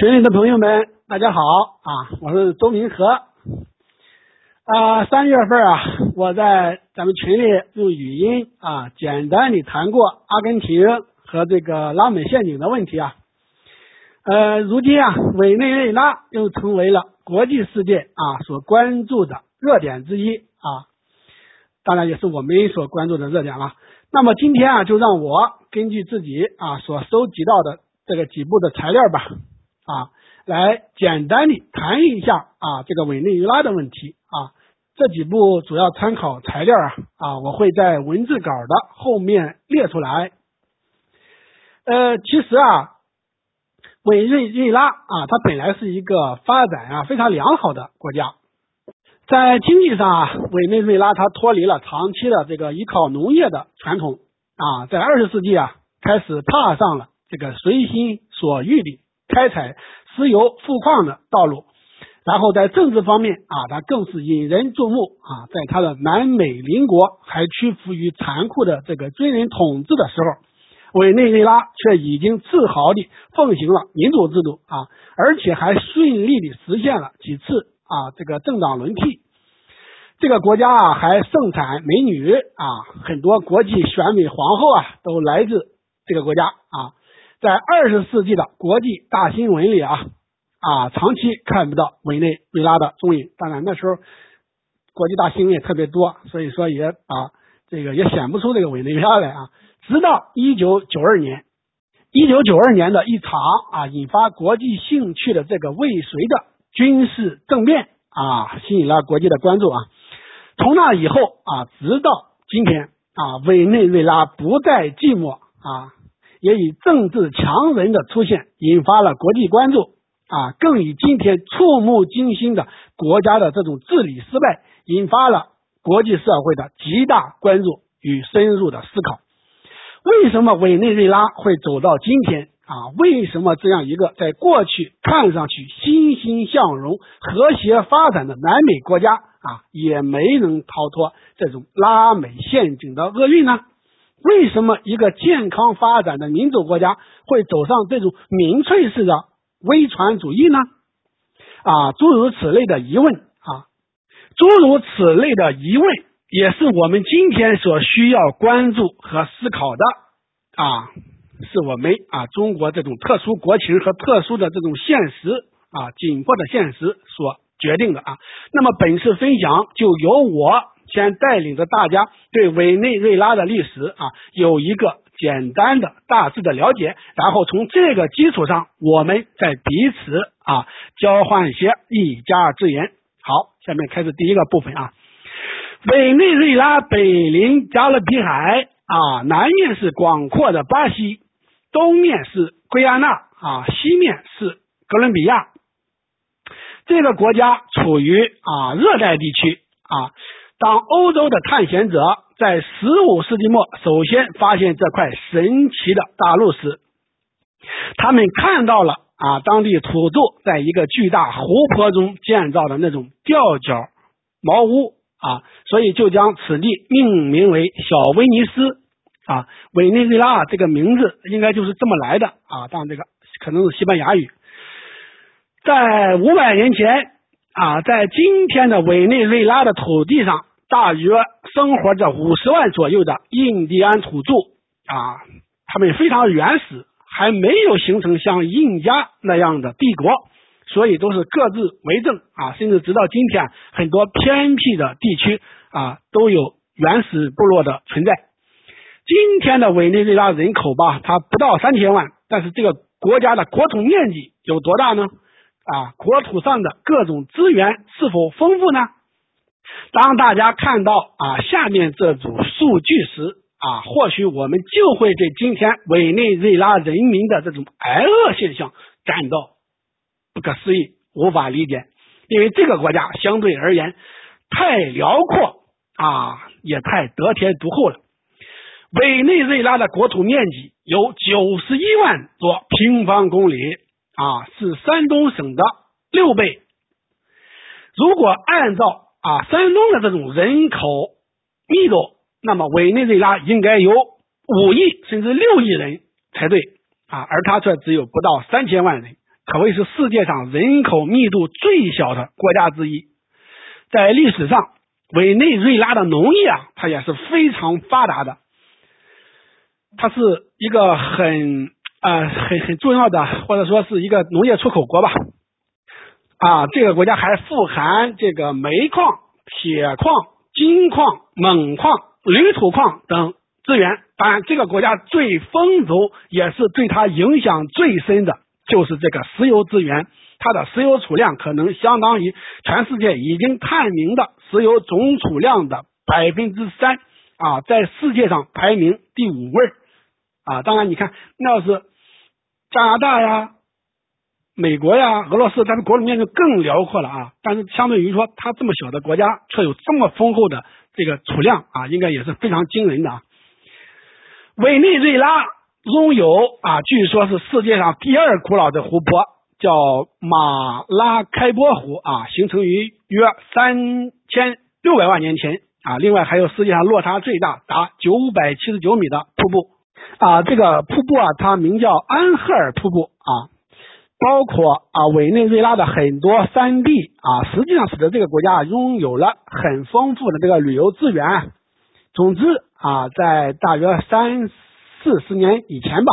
群里的朋友们，大家好啊！我是周明和啊。三月份啊，我在咱们群里用语音啊，简单的谈过阿根廷和这个拉美陷阱的问题啊。呃，如今啊，委内瑞拉又成为了国际世界啊所关注的热点之一啊，当然也是我们所关注的热点了。那么今天啊，就让我根据自己啊所收集到的这个几部的材料吧。啊，来简单的谈一下啊，这个委内瑞拉的问题啊，这几部主要参考材料啊啊，我会在文字稿的后面列出来。呃，其实啊，委内瑞拉啊，它本来是一个发展啊非常良好的国家，在经济上啊，委内瑞拉它脱离了长期的这个依靠农业的传统啊，在二十世纪啊，开始踏上了这个随心所欲的。开采石油、富矿的道路，然后在政治方面啊，它更是引人注目啊。在它的南美邻国还屈服于残酷的这个军人统治的时候，委内瑞拉却已经自豪地奉行了民主制度啊，而且还顺利地实现了几次啊这个政党轮替。这个国家啊还盛产美女啊，很多国际选美皇后啊都来自这个国家啊。在二十世纪的国际大新闻里啊啊，长期看不到委内瑞拉的踪影。当然那时候国际大新闻也特别多，所以说也啊这个也显不出这个委内瑞拉来啊。直到一九九二年，一九九二年的一场啊引发国际兴趣的这个未遂的军事政变啊，吸引了国际的关注啊。从那以后啊，直到今天啊，委内瑞拉不再寂寞啊。也以政治强人的出现引发了国际关注啊，更以今天触目惊心的国家的这种治理失败，引发了国际社会的极大关注与深入的思考。为什么委内瑞拉会走到今天啊？为什么这样一个在过去看上去欣欣向荣、和谐发展的南美国家啊，也没能逃脱这种拉美陷阱的厄运呢？为什么一个健康发展的民主国家会走上这种民粹式的威权主义呢？啊，诸如此类的疑问啊，诸如此类的疑问，也是我们今天所需要关注和思考的啊，是我们啊中国这种特殊国情和特殊的这种现实啊紧迫的现实所决定的啊。那么本次分享就由我。先带领着大家对委内瑞拉的历史啊有一个简单的大致的了解，然后从这个基础上，我们再彼此啊交换一些一家之言。好，下面开始第一个部分啊。委内瑞拉北临加勒比海啊，南面是广阔的巴西，东面是圭亚那啊，西面是哥伦比亚。这个国家处于啊热带地区啊。当欧洲的探险者在十五世纪末首先发现这块神奇的大陆时，他们看到了啊，当地土著在一个巨大湖泊中建造的那种吊脚茅屋啊，所以就将此地命名为小威尼斯啊，委内瑞拉这个名字应该就是这么来的啊，当然这个可能是西班牙语，在五百年前啊，在今天的委内瑞拉的土地上。大约生活着五十万左右的印第安土著啊，他们非常原始，还没有形成像印加那样的帝国，所以都是各自为政啊。甚至直到今天，很多偏僻的地区啊都有原始部落的存在。今天的委内瑞拉人口吧，它不到三千万，但是这个国家的国土面积有多大呢？啊，国土上的各种资源是否丰富呢？当大家看到啊下面这组数据时啊，或许我们就会对今天委内瑞拉人民的这种挨饿现象感到不可思议、无法理解，因为这个国家相对而言太辽阔啊，也太得天独厚了。委内瑞拉的国土面积有九十一万多平方公里啊，是山东省的六倍。如果按照啊，山东的这种人口密度，那么委内瑞拉应该有五亿甚至六亿人才对啊，而它却只有不到三千万人可谓是世界上人口密度最小的国家之一。在历史上，委内瑞拉的农业啊，它也是非常发达的。它是一个很啊很很重要的，或者说是一个农业出口国吧。啊，这个国家还富含这个煤矿、铁矿、金矿、锰矿、铝土矿等资源。当然，这个国家最丰足，也是对它影响最深的，就是这个石油资源。它的石油储量可能相当于全世界已经探明的石油总储量的百分之三啊，在世界上排名第五位啊。当然，你看，那要是加拿大呀。美国呀，俄罗斯，咱们国土面积更辽阔了啊！但是相对于说，它这么小的国家，却有这么丰厚的这个储量啊，应该也是非常惊人的啊。委内瑞拉拥有啊，据说是世界上第二古老的湖泊，叫马拉开波湖啊，形成于约三千六百万年前啊。另外还有世界上落差最大达九百七十九米的瀑布啊，这个瀑布啊，它名叫安赫尔瀑布啊。包括啊，委内瑞拉的很多山地啊，实际上使得这个国家拥有了很丰富的这个旅游资源。总之啊，在大约三四十年以前吧，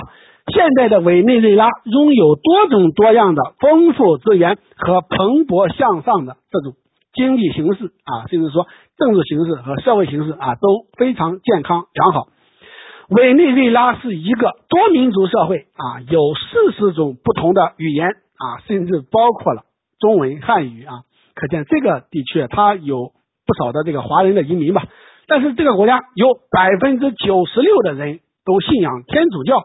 现在的委内瑞拉拥有多种多样的丰富资源和蓬勃向上的这种经济形势啊，甚至说政治形势和社会形势啊，都非常健康良好。委内瑞拉是一个多民族社会啊，有四十种不同的语言啊，甚至包括了中文汉语啊，可见这个地区它有不少的这个华人的移民吧。但是这个国家有百分之九十六的人都信仰天主教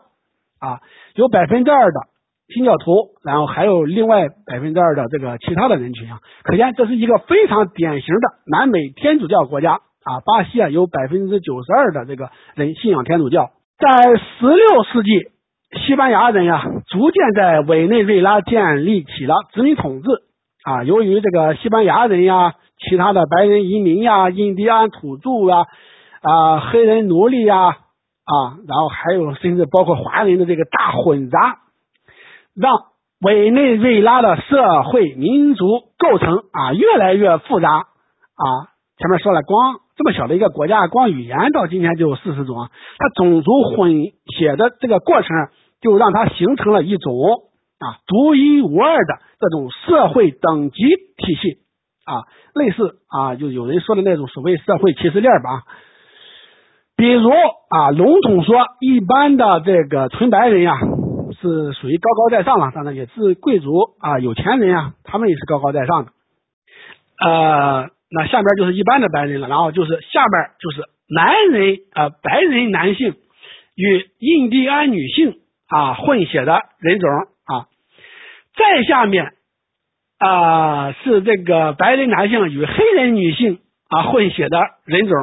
啊，有百分之二的新教徒，然后还有另外百分之二的这个其他的人群啊，可见这是一个非常典型的南美天主教国家。啊，巴西啊，有百分之九十二的这个人信仰天主教。在十六世纪，西班牙人呀，逐渐在委内瑞拉建立起了殖民统治。啊，由于这个西班牙人呀，其他的白人移民呀，印第安土著啊，啊，黑人奴隶呀，啊，然后还有甚至包括华人的这个大混杂，让委内瑞拉的社会民族构成啊越来越复杂啊。前面说了，光这么小的一个国家，光语言到今天就有四十种，它种族混血的这个过程，就让它形成了一种啊独一无二的这种社会等级体系啊，类似啊，就有人说的那种所谓社会歧视链吧。比如啊，笼统说，一般的这个纯白人呀，是属于高高在上了，当然也是贵族啊，有钱人呀，他们也是高高在上的，呃。那下边就是一般的白人了，然后就是下边就是男人啊，白人男性与印第安女性啊混血的人种啊，再下面啊是这个白人男性与黑人女性啊混血的人种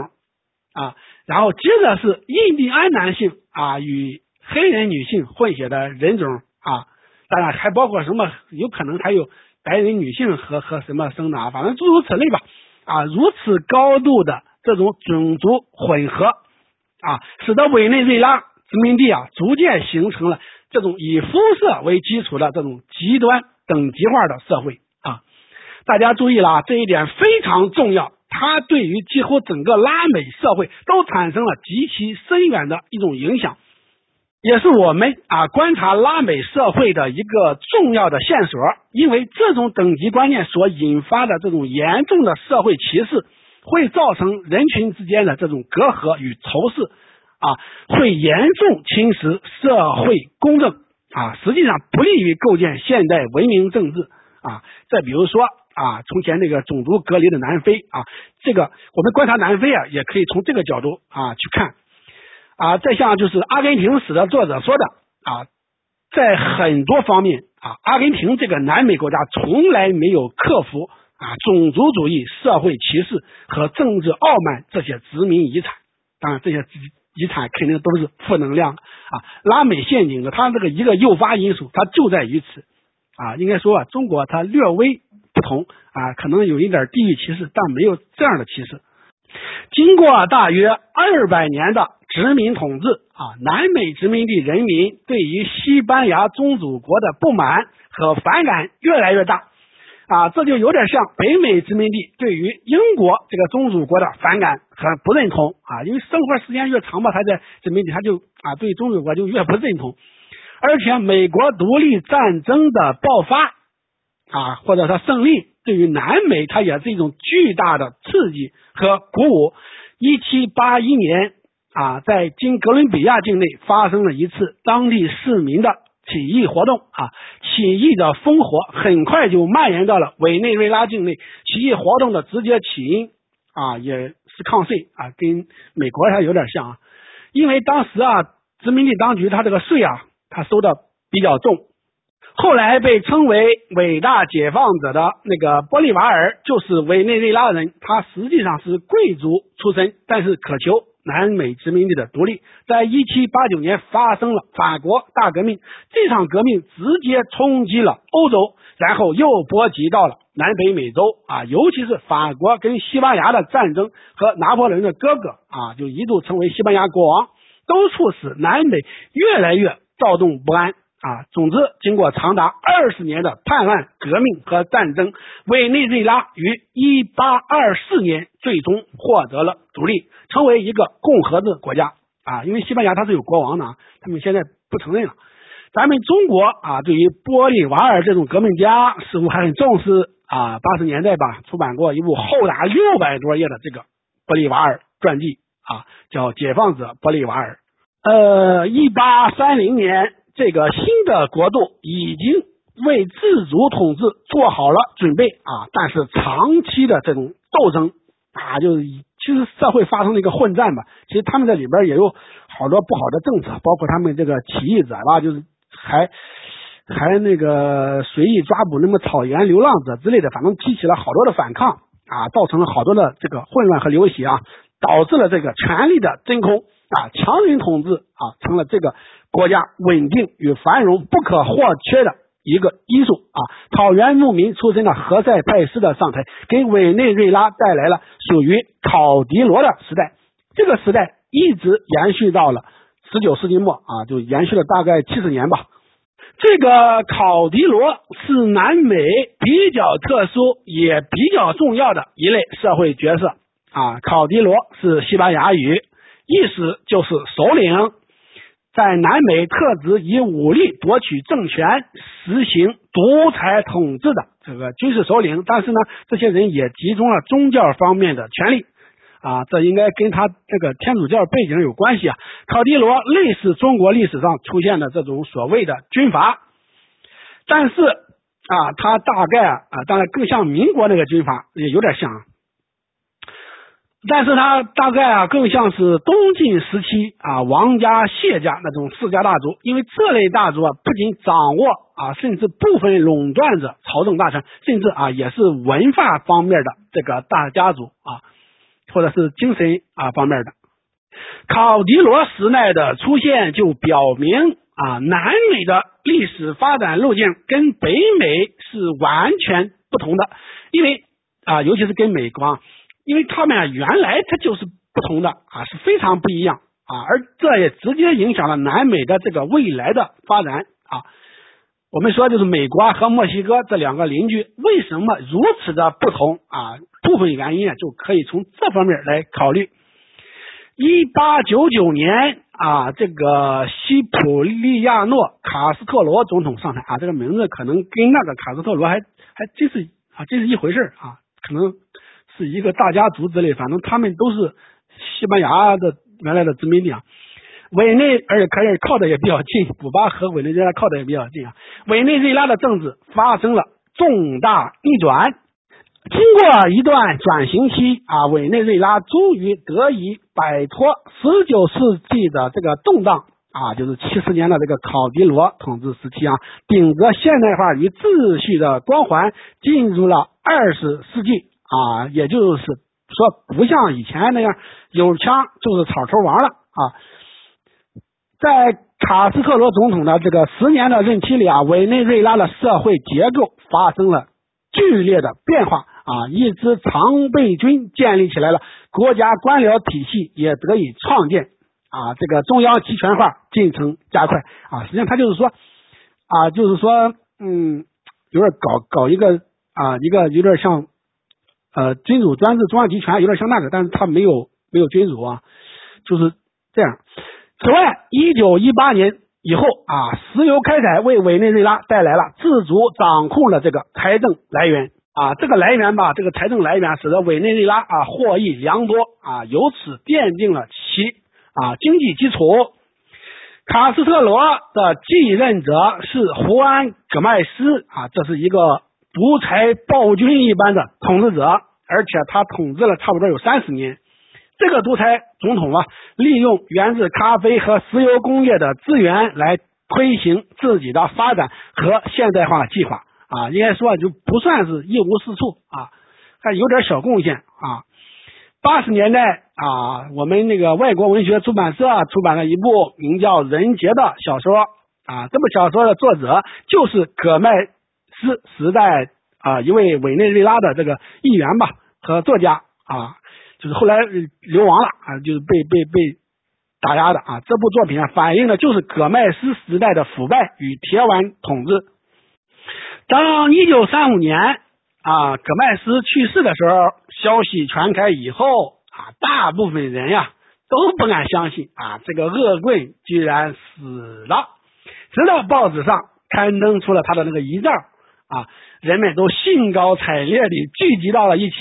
啊，然后接着是印第安男性啊与黑人女性混血的人种啊，当然还包括什么，有可能还有白人女性和和什么生的啊，反正诸如此类吧。啊，如此高度的这种种族混合啊，使得委内瑞拉殖民地啊逐渐形成了这种以肤色为基础的这种极端等级化的社会啊。大家注意了啊，这一点非常重要，它对于几乎整个拉美社会都产生了极其深远的一种影响。也是我们啊观察拉美社会的一个重要的线索，因为这种等级观念所引发的这种严重的社会歧视，会造成人群之间的这种隔阂与仇视啊，会严重侵蚀社会公正啊，实际上不利于构建现代文明政治啊。再比如说啊，从前那个种族隔离的南非啊，这个我们观察南非啊，也可以从这个角度啊去看。啊，再像就是阿根廷史的作者说的啊，在很多方面啊，阿根廷这个南美国家从来没有克服啊种族主义、社会歧视和政治傲慢这些殖民遗产。当然，这些遗产肯定都是负能量啊。拉美陷阱的它这个一个诱发因素，它就在于此啊。应该说啊，中国它略微不同啊，可能有一点地域歧视，但没有这样的歧视。经过大约二百年的。殖民统治啊，南美殖民地人民对于西班牙宗主国的不满和反感越来越大。啊，这就有点像北美殖民地对于英国这个宗主国的反感和不认同。啊，因为生活时间越长吧，他在殖民地他就啊对宗主国就越不认同，而且美国独立战争的爆发啊，或者说胜利，对于南美它也是一种巨大的刺激和鼓舞。一七八一年啊，在今哥伦比亚境内发生了一次当地市民的起义活动啊，起义的烽火很快就蔓延到了委内瑞拉境内。起义活动的直接起因啊，也是抗税啊，跟美国还有点像啊，因为当时啊，殖民地当局他这个税啊，他收的比较重。后来被称为伟大解放者的那个玻利瓦尔，就是委内瑞拉人。他实际上是贵族出身，但是渴求南美殖民地的独立。在一七八九年发生了法国大革命，这场革命直接冲击了欧洲，然后又波及到了南北美洲啊，尤其是法国跟西班牙的战争和拿破仑的哥哥啊，就一度成为西班牙国王，都促使南美越来越躁动不安。啊，总之，经过长达二十年的叛乱、革命和战争，委内瑞拉于一八二四年最终获得了独立，成为一个共和制国家。啊，因为西班牙它是有国王的，他们现在不承认了。咱们中国啊，对于玻利瓦尔这种革命家似乎还很重视啊。八十年代吧，出版过一部厚达六百多页的这个玻利瓦尔传记啊，叫《解放者玻利瓦尔》。呃，一八三零年。这个新的国度已经为自主统治做好了准备啊，但是长期的这种斗争啊，就是其实社会发生了一个混战吧。其实他们在里边也有好多不好的政策，包括他们这个起义者吧，就是还 还那个随意抓捕那么草原流浪者之类的，反正激起了好多的反抗啊，造成了好多的这个混乱和流血啊，导致了这个权力的真空啊，强人统治啊，成了这个。国家稳定与繁荣不可或缺的一个因素啊！草原牧民出身的何塞派斯的上台，给委内瑞拉带来了属于考迪罗的时代。这个时代一直延续到了十九世纪末啊，就延续了大概七十年吧。这个考迪罗是南美比较特殊也比较重要的一类社会角色啊。考迪罗是西班牙语，意思就是首领。在南美特指以武力夺取政权、实行独裁统治的这个军事首领，但是呢，这些人也集中了宗教方面的权力啊，这应该跟他这个天主教背景有关系啊。考迪罗类似中国历史上出现的这种所谓的军阀，但是啊，他大概啊，当然更像民国那个军阀，也有点像。但是他大概啊，更像是东晋时期啊，王家、谢家那种世家大族，因为这类大族啊，不仅掌握啊，甚至部分垄断着朝政大权，甚至啊，也是文化方面的这个大家族啊，或者是精神啊方面的。考迪罗时代的出现，就表明啊，南美的历史发展路径跟北美是完全不同的，因为啊，尤其是跟美国。啊。因为他们啊，原来它就是不同的啊，是非常不一样啊，而这也直接影响了南美的这个未来的发展啊。我们说，就是美国和墨西哥这两个邻居为什么如此的不同啊？部分原因啊，就可以从这方面来考虑。一八九九年啊，这个西普利亚诺卡斯特罗总统上台啊，这个名字可能跟那个卡斯特罗还还真是啊，真是一回事啊，可能。是一个大家族之类，反正他们都是西班牙的原来的殖民地啊。委内而且可以靠的也比较近，古巴和委内瑞拉靠的也比较近啊。委内瑞拉的政治发生了重大逆转，经过一段转型期啊，委内瑞拉终于得以摆脱十九世纪的这个动荡啊，就是七十年的这个考迪罗统治时期啊，顶着现代化与秩序的光环，进入了二十世纪。啊，也就是说，不像以前那样有枪就是草头王了啊。在卡斯特罗总统的这个十年的任期里啊，委内瑞拉的社会结构发生了剧烈的变化啊，一支常备军建立起来了，国家官僚体系也得以创建啊这个中央集权化进程加快啊，实际上他就是说啊，就是说嗯，有点搞搞一个啊一个有点像呃君主专制中央集权，有点像那个，但是他没有没有君主啊，就是这样。此外，一九一八年以后啊，石油开采为委内瑞拉带来了自主掌控的这个财政来源啊，这个来源吧，这个财政来源使得委内瑞拉啊获益良多啊，由此奠定了其啊经济基础。卡斯特罗的继任者是胡安·戈麦斯啊，这是一个独裁暴君一般的统治者，而且他统治了差不多有三十年。这个独裁总统啊，利用源自咖啡和石油工业的资源来推行自己的发展和现代化计划啊，应该说就不算是一无是处啊，还有点小贡献啊。八十年代啊，我们那个外国文学出版社出版了一部名叫《人杰》的小说啊，这部小说的作者就是葛麦斯时代啊一位委内瑞拉的这个议员吧和作家啊。就是后来流亡了啊，就是被被被打压的啊。这部作品啊，反映的就是葛麦斯时代的腐败与铁腕统治。当一九三五年啊，葛麦斯去世的时候，消息传开以后啊，大部分人呀都不敢相信啊，这个恶棍居然死了。直到报纸上刊登出了他的那个遗照啊，人们都兴高采烈地聚集到了一起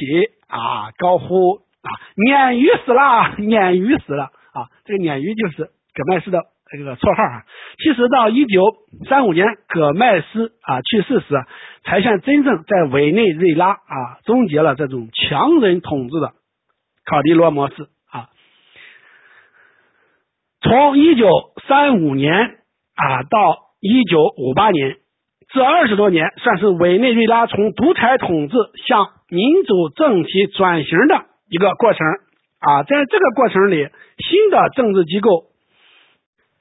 啊，高呼。啊，鲶鱼死了，鲶鱼死了啊！这个鲶鱼就是葛麦斯的这个绰号啊。其实到一九三五年葛麦斯啊去世时，才算真正在委内瑞拉啊终结了这种强人统治的考迪罗模式啊。从一九三五年啊到一九五八年，这二十多年算是委内瑞拉从独裁统治向民主政体转型的。一个过程啊，在这个过程里，新的政治机构，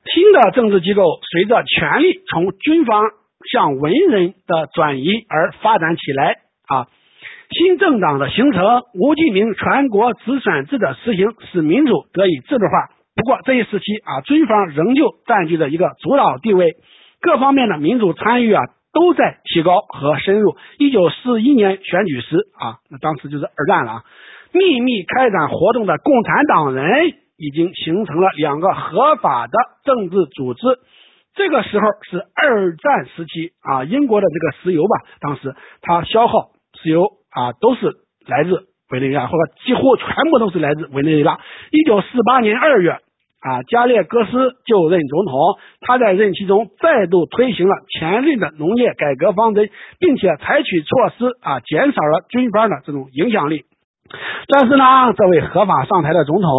新的政治机构随着权力从军方向文人的转移而发展起来啊。新政党的形成，吴记明全国直选制的实行，使民主得以制度化。不过这一时期啊，军方仍旧占据着一个主导地位，各方面的民主参与啊都在提高和深入。一九四一年选举时啊，那当时就是二战了啊。秘密开展活动的共产党人已经形成了两个合法的政治组织。这个时候是二战时期啊，英国的这个石油吧，当时它消耗石油啊，都是来自委内瑞拉，或者几乎全部都是来自委内瑞拉。一九四八年二月啊，加列戈斯就任总统，他在任期中再度推行了前任的农业改革方针，并且采取措施啊，减少了军方的这种影响力。但是呢，这位合法上台的总统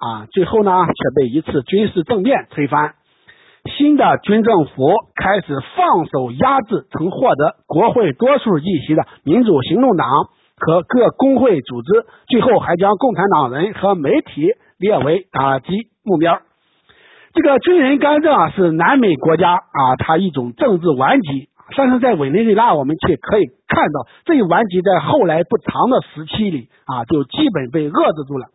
啊，最后呢却被一次军事政变推翻。新的军政府开始放手压制曾获得国会多数议席的民主行动党和各工会组织，最后还将共产党人和媒体列为打击目标。这个军人干政啊，是南美国家啊，它一种政治顽疾。但是在委内瑞拉，我们却可以看到，这一顽疾在后来不长的时期里啊，就基本被遏制住了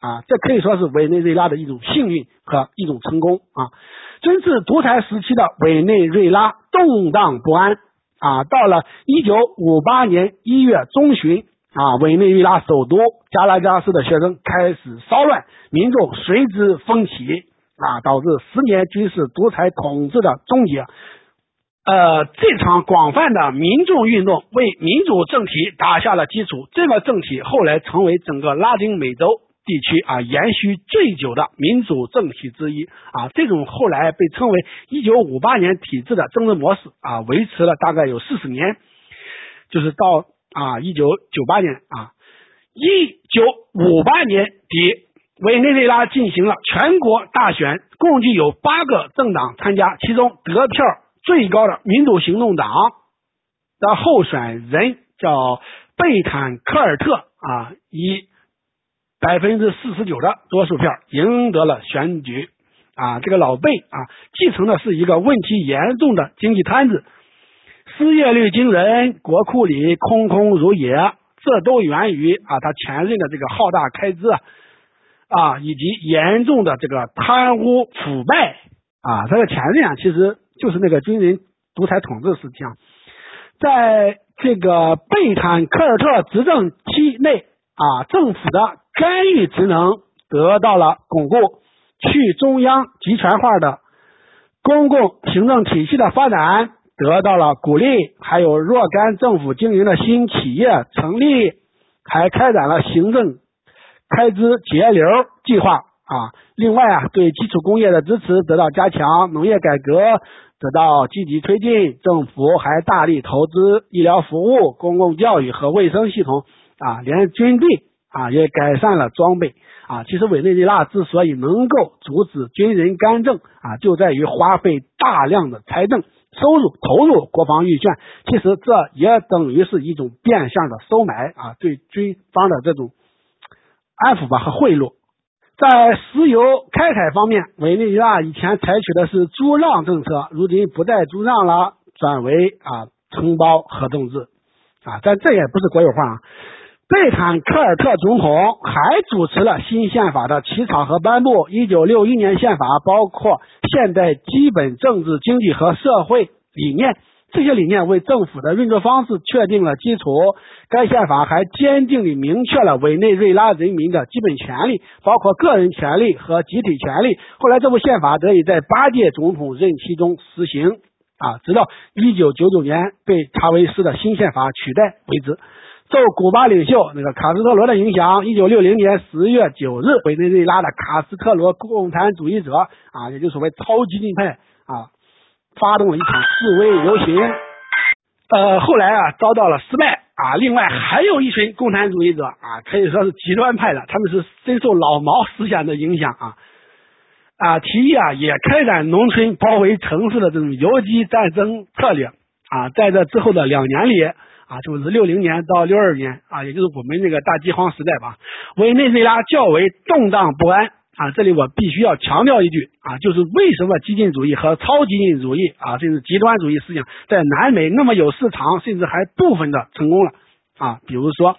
啊。这可以说是委内瑞拉的一种幸运和一种成功啊。军事独裁时期的委内瑞拉动荡不安啊。到了一九五八年一月中旬啊，委内瑞拉首都加拉加斯的学生开始骚乱，民众随之风起啊，导致十年军事独裁统治的终结。呃，这场广泛的民众运动为民主政体打下了基础。这个政体后来成为整个拉丁美洲地区啊延续最久的民主政体之一啊。这种后来被称为“一九五八年体制”的政治模式啊，维持了大概有四十年，就是到啊一九九八年啊，一九五八年底，委内瑞拉进行了全国大选，共计有八个政党参加，其中得票。最高的民主行动党的候选人叫贝坦科尔特啊，以百分之四十九的多数票赢得了选举啊。这个老贝啊，继承的是一个问题严重的经济摊子，失业率惊人，国库里空空如也，这都源于啊他前任的这个浩大开支啊。啊，以及严重的这个贪污腐败啊，他的前任啊，其实就是那个军人独裁统治时期啊，在这个贝坦科尔特执政期内啊，政府的干预职能得到了巩固，去中央集权化的公共行政体系的发展得到了鼓励，还有若干政府经营的新企业成立，还开展了行政。开支节流计划啊，另外啊，对基础工业的支持得到加强，农业改革得到积极推进，政府还大力投资医疗服务、公共教育和卫生系统啊，连军队啊也改善了装备啊。其实委内瑞拉之所以能够阻止军人干政啊，就在于花费大量的财政收入投入国防预算，其实这也等于是一种变相的收买啊，对军方的这种。安抚吧和贿赂，在石油开采方面，委内瑞拉以前采取的是租让政策，如今不再租让了，转为啊承包合同制啊，但这也不是国有化。啊。贝坦科尔特总统还主持了新宪法的起草和颁布。一九六一年宪法包括现代基本政治、经济和社会理念。这些理念为政府的运作方式确定了基础。该宪法还坚定地明确了委内瑞拉人民的基本权利，包括个人权利和集体权利。后来，这部宪法得以在八届总统任期中实行，啊，直到一九九九年被查韦斯的新宪法取代为止。受古巴领袖那个卡斯特罗的影响，一九六零年十月九日，委内瑞拉的卡斯特罗共产主义者啊，也就所谓超激进派啊。发动了一场示威游行，呃，后来啊遭到了失败啊。另外还有一群共产主义者啊，可以说是极端派的，他们是深受老毛思想的影响啊啊，提议啊也开展农村包围城市的这种游击战争策略啊。在这之后的两年里啊，就是六零年到六二年啊，也就是我们这个大饥荒时代吧，委内瑞拉较为动荡不安。啊，这里我必须要强调一句啊，就是为什么激进主义和超激进主义啊，甚至极端主义思想在南美那么有市场，甚至还部分的成功了啊？比如说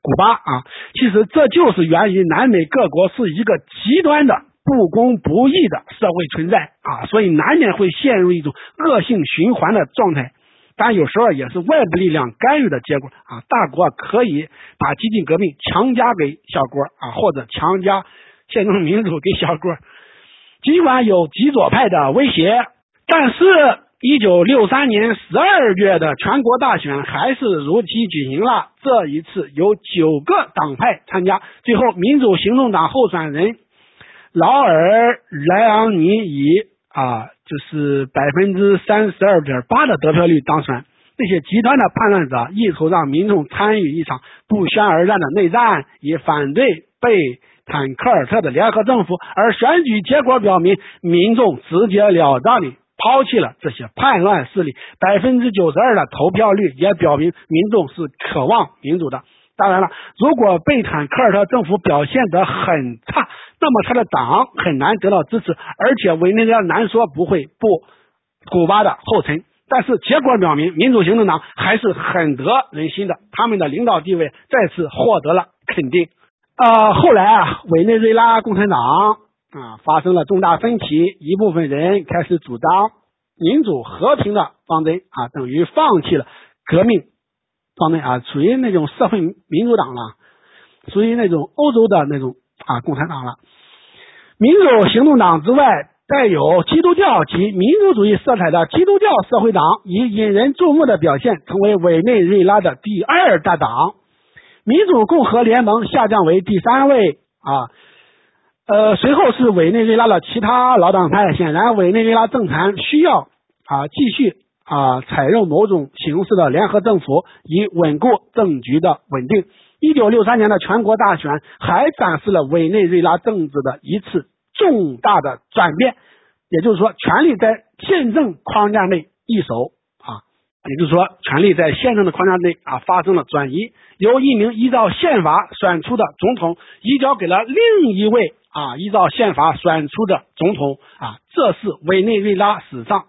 古巴啊，其实这就是源于南美各国是一个极端的不公不义的社会存在啊，所以难免会陷入一种恶性循环的状态。但有时候也是外部力量干预的结果啊。大国可以把激进革命强加给小国啊，或者强加。宪政民主给小国，尽管有极左派的威胁，但是一九六三年十二月的全国大选还是如期举行了。这一次有九个党派参加，最后民主行动党候选人劳尔莱昂尼以啊，就是百分之三十二点八的得票率当选。这些极端的叛乱者意图让民众参与一场不宣而战的内战，以反对被。坦克尔特的联合政府，而选举结果表明，民众直截了当地抛弃了这些叛乱势力。百分之九十二的投票率也表明，民众是渴望民主的。当然了，如果贝坦克尔特政府表现得很差，那么他的党很难得到支持，而且委内瑞拉难说不会步古巴的后尘。但是结果表明，民主行动党还是很得人心的，他们的领导地位再次获得了肯定。啊，后来啊，委内瑞拉共产党啊发生了重大分歧，一部分人开始主张民主和平的方针啊，等于放弃了革命方针啊，属于那种社会民主党了，属于那种欧洲的那种啊共产党了。民主行动党之外，带有基督教及民族主义色彩的基督教社会党，以引人注目的表现，成为委内瑞拉的第二大党。民主共和联盟下降为第三位啊，呃，随后是委内瑞拉的其他老党派。显然，委内瑞拉政坛需要啊继续啊采用某种形式的联合政府，以稳固政局的稳定。一九六三年的全国大选还展示了委内瑞拉政治的一次重大的转变，也就是说，权力在宪政框架内易手啊。也就是说，权力在宪政的框架内啊发生了转移，由一名依照宪法选出的总统移交给了另一位啊依照宪法选出的总统啊，这是委内瑞拉史上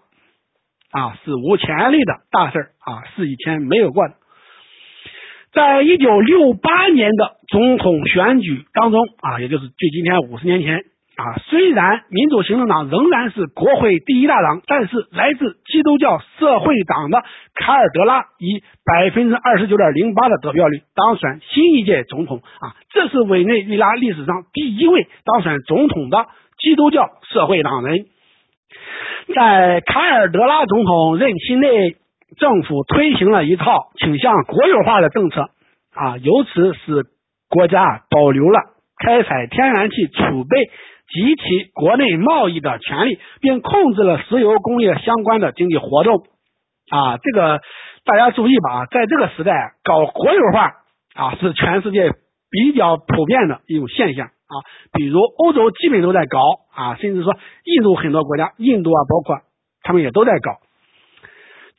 啊史无前例的大事啊，是以前没有过的。在一九六八年的总统选举当中啊，也就是距今天五十年前啊，虽然民主行动党仍然是国会第一大党，但是来自基督教社会党的卡尔德拉以百分之二十九点零八的得票率当选新一届总统啊，这是委内瑞拉历史上第一位当选总统的基督教社会党人。在卡尔德拉总统任期内。政府推行了一套倾向国有化的政策啊，由此使国家保留了开采天然气储备及其国内贸易的权利，并控制了石油工业相关的经济活动啊。这个大家注意吧，在这个时代搞国有化啊，是全世界比较普遍的一种现象啊。比如欧洲基本都在搞啊，甚至说印度很多国家，印度啊，包括他们也都在搞。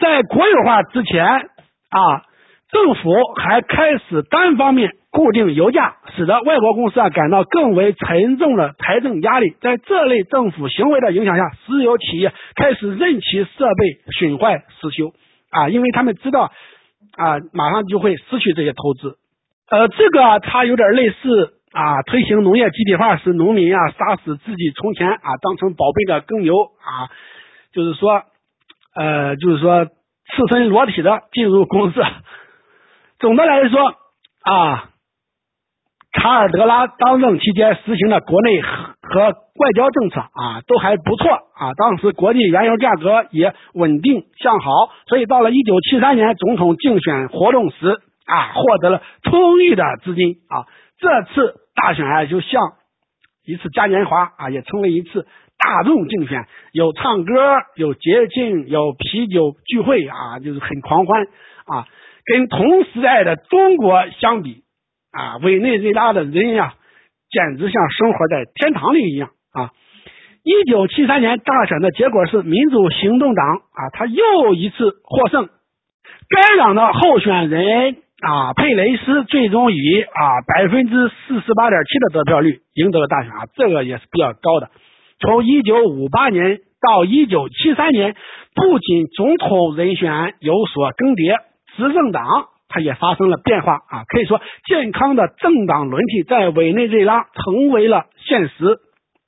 在国有化之前啊，政府还开始单方面固定油价，使得外国公司啊感到更为沉重的财政压力。在这类政府行为的影响下，石油企业开始任其设备损坏失修啊，因为他们知道啊，马上就会失去这些投资。呃，这个它有点类似啊，推行农业集体化，使农民啊杀死自己从前啊当成宝贝的耕牛啊，就是说。呃，就是说，赤身裸体的进入公司。总的来说啊，卡尔德拉当政期间实行的国内和外交政策啊，都还不错啊。当时国际原油价格也稳定向好，所以到了一九七三年总统竞选活动时啊，获得了充裕的资金啊。这次大选啊，就像一次嘉年华啊，也成为一次。大众竞选有唱歌，有节庆，有啤酒聚会啊，就是很狂欢啊。跟同时代的中国相比啊，委内瑞拉的人呀，简直像生活在天堂里一样啊。一九七三年大选的结果是民主行动党啊，他又一次获胜。该党的候选人啊，佩雷斯最终以啊百分之四十八点七的得票率赢得了大选啊，这个也是比较高的。从一九五八年到一九七三年，不仅总统人选有所更迭，执政党它也发生了变化啊。可以说，健康的政党轮替在委内瑞拉成为了现实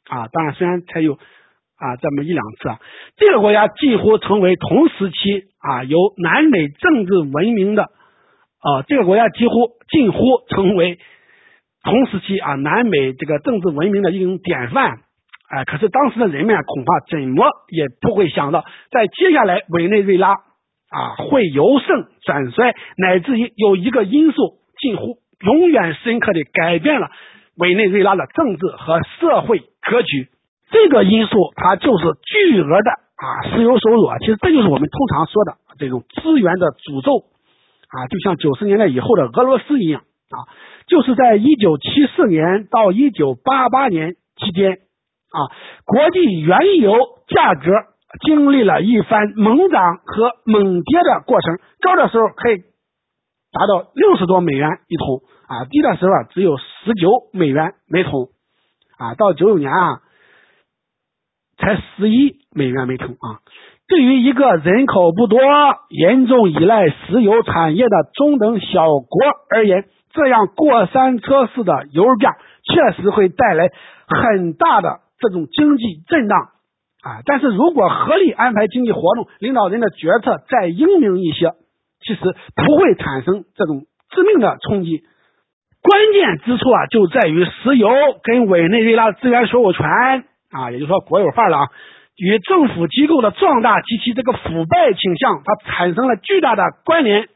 啊。当然，虽然才有啊这么一两次啊，这个国家几乎成为同时期啊由南美政治文明的啊，这个国家几乎近乎成为同时期啊南美这个政治文明的一种典范。哎，可是当时的人们恐怕怎么也不会想到，在接下来委内瑞拉啊会由盛转衰，乃至于有一个因素近乎永远深刻的改变了委内瑞拉的政治和社会格局。这个因素它就是巨额的啊石油收入啊，其实这就是我们通常说的这种资源的诅咒啊，就像九十年代以后的俄罗斯一样啊，就是在一九七四年到一九八八年期间。啊，国际原油价格经历了一番猛涨和猛跌的过程，高的时候可以达到六十多美元一桶啊，低的时候啊只有十九美元每桶啊，到九九年啊才十一美元每桶啊。对于一个人口不多、严重依赖石油产业的中等小国而言，这样过山车式的油价确实会带来很大的。这种经济震荡啊，但是如果合理安排经济活动，领导人的决策再英明一些，其实不会产生这种致命的冲击。关键之处啊，就在于石油跟委内瑞拉资源所有权啊，也就是说国有化了啊，与政府机构的壮大及其这个腐败倾向，它产生了巨大的关联。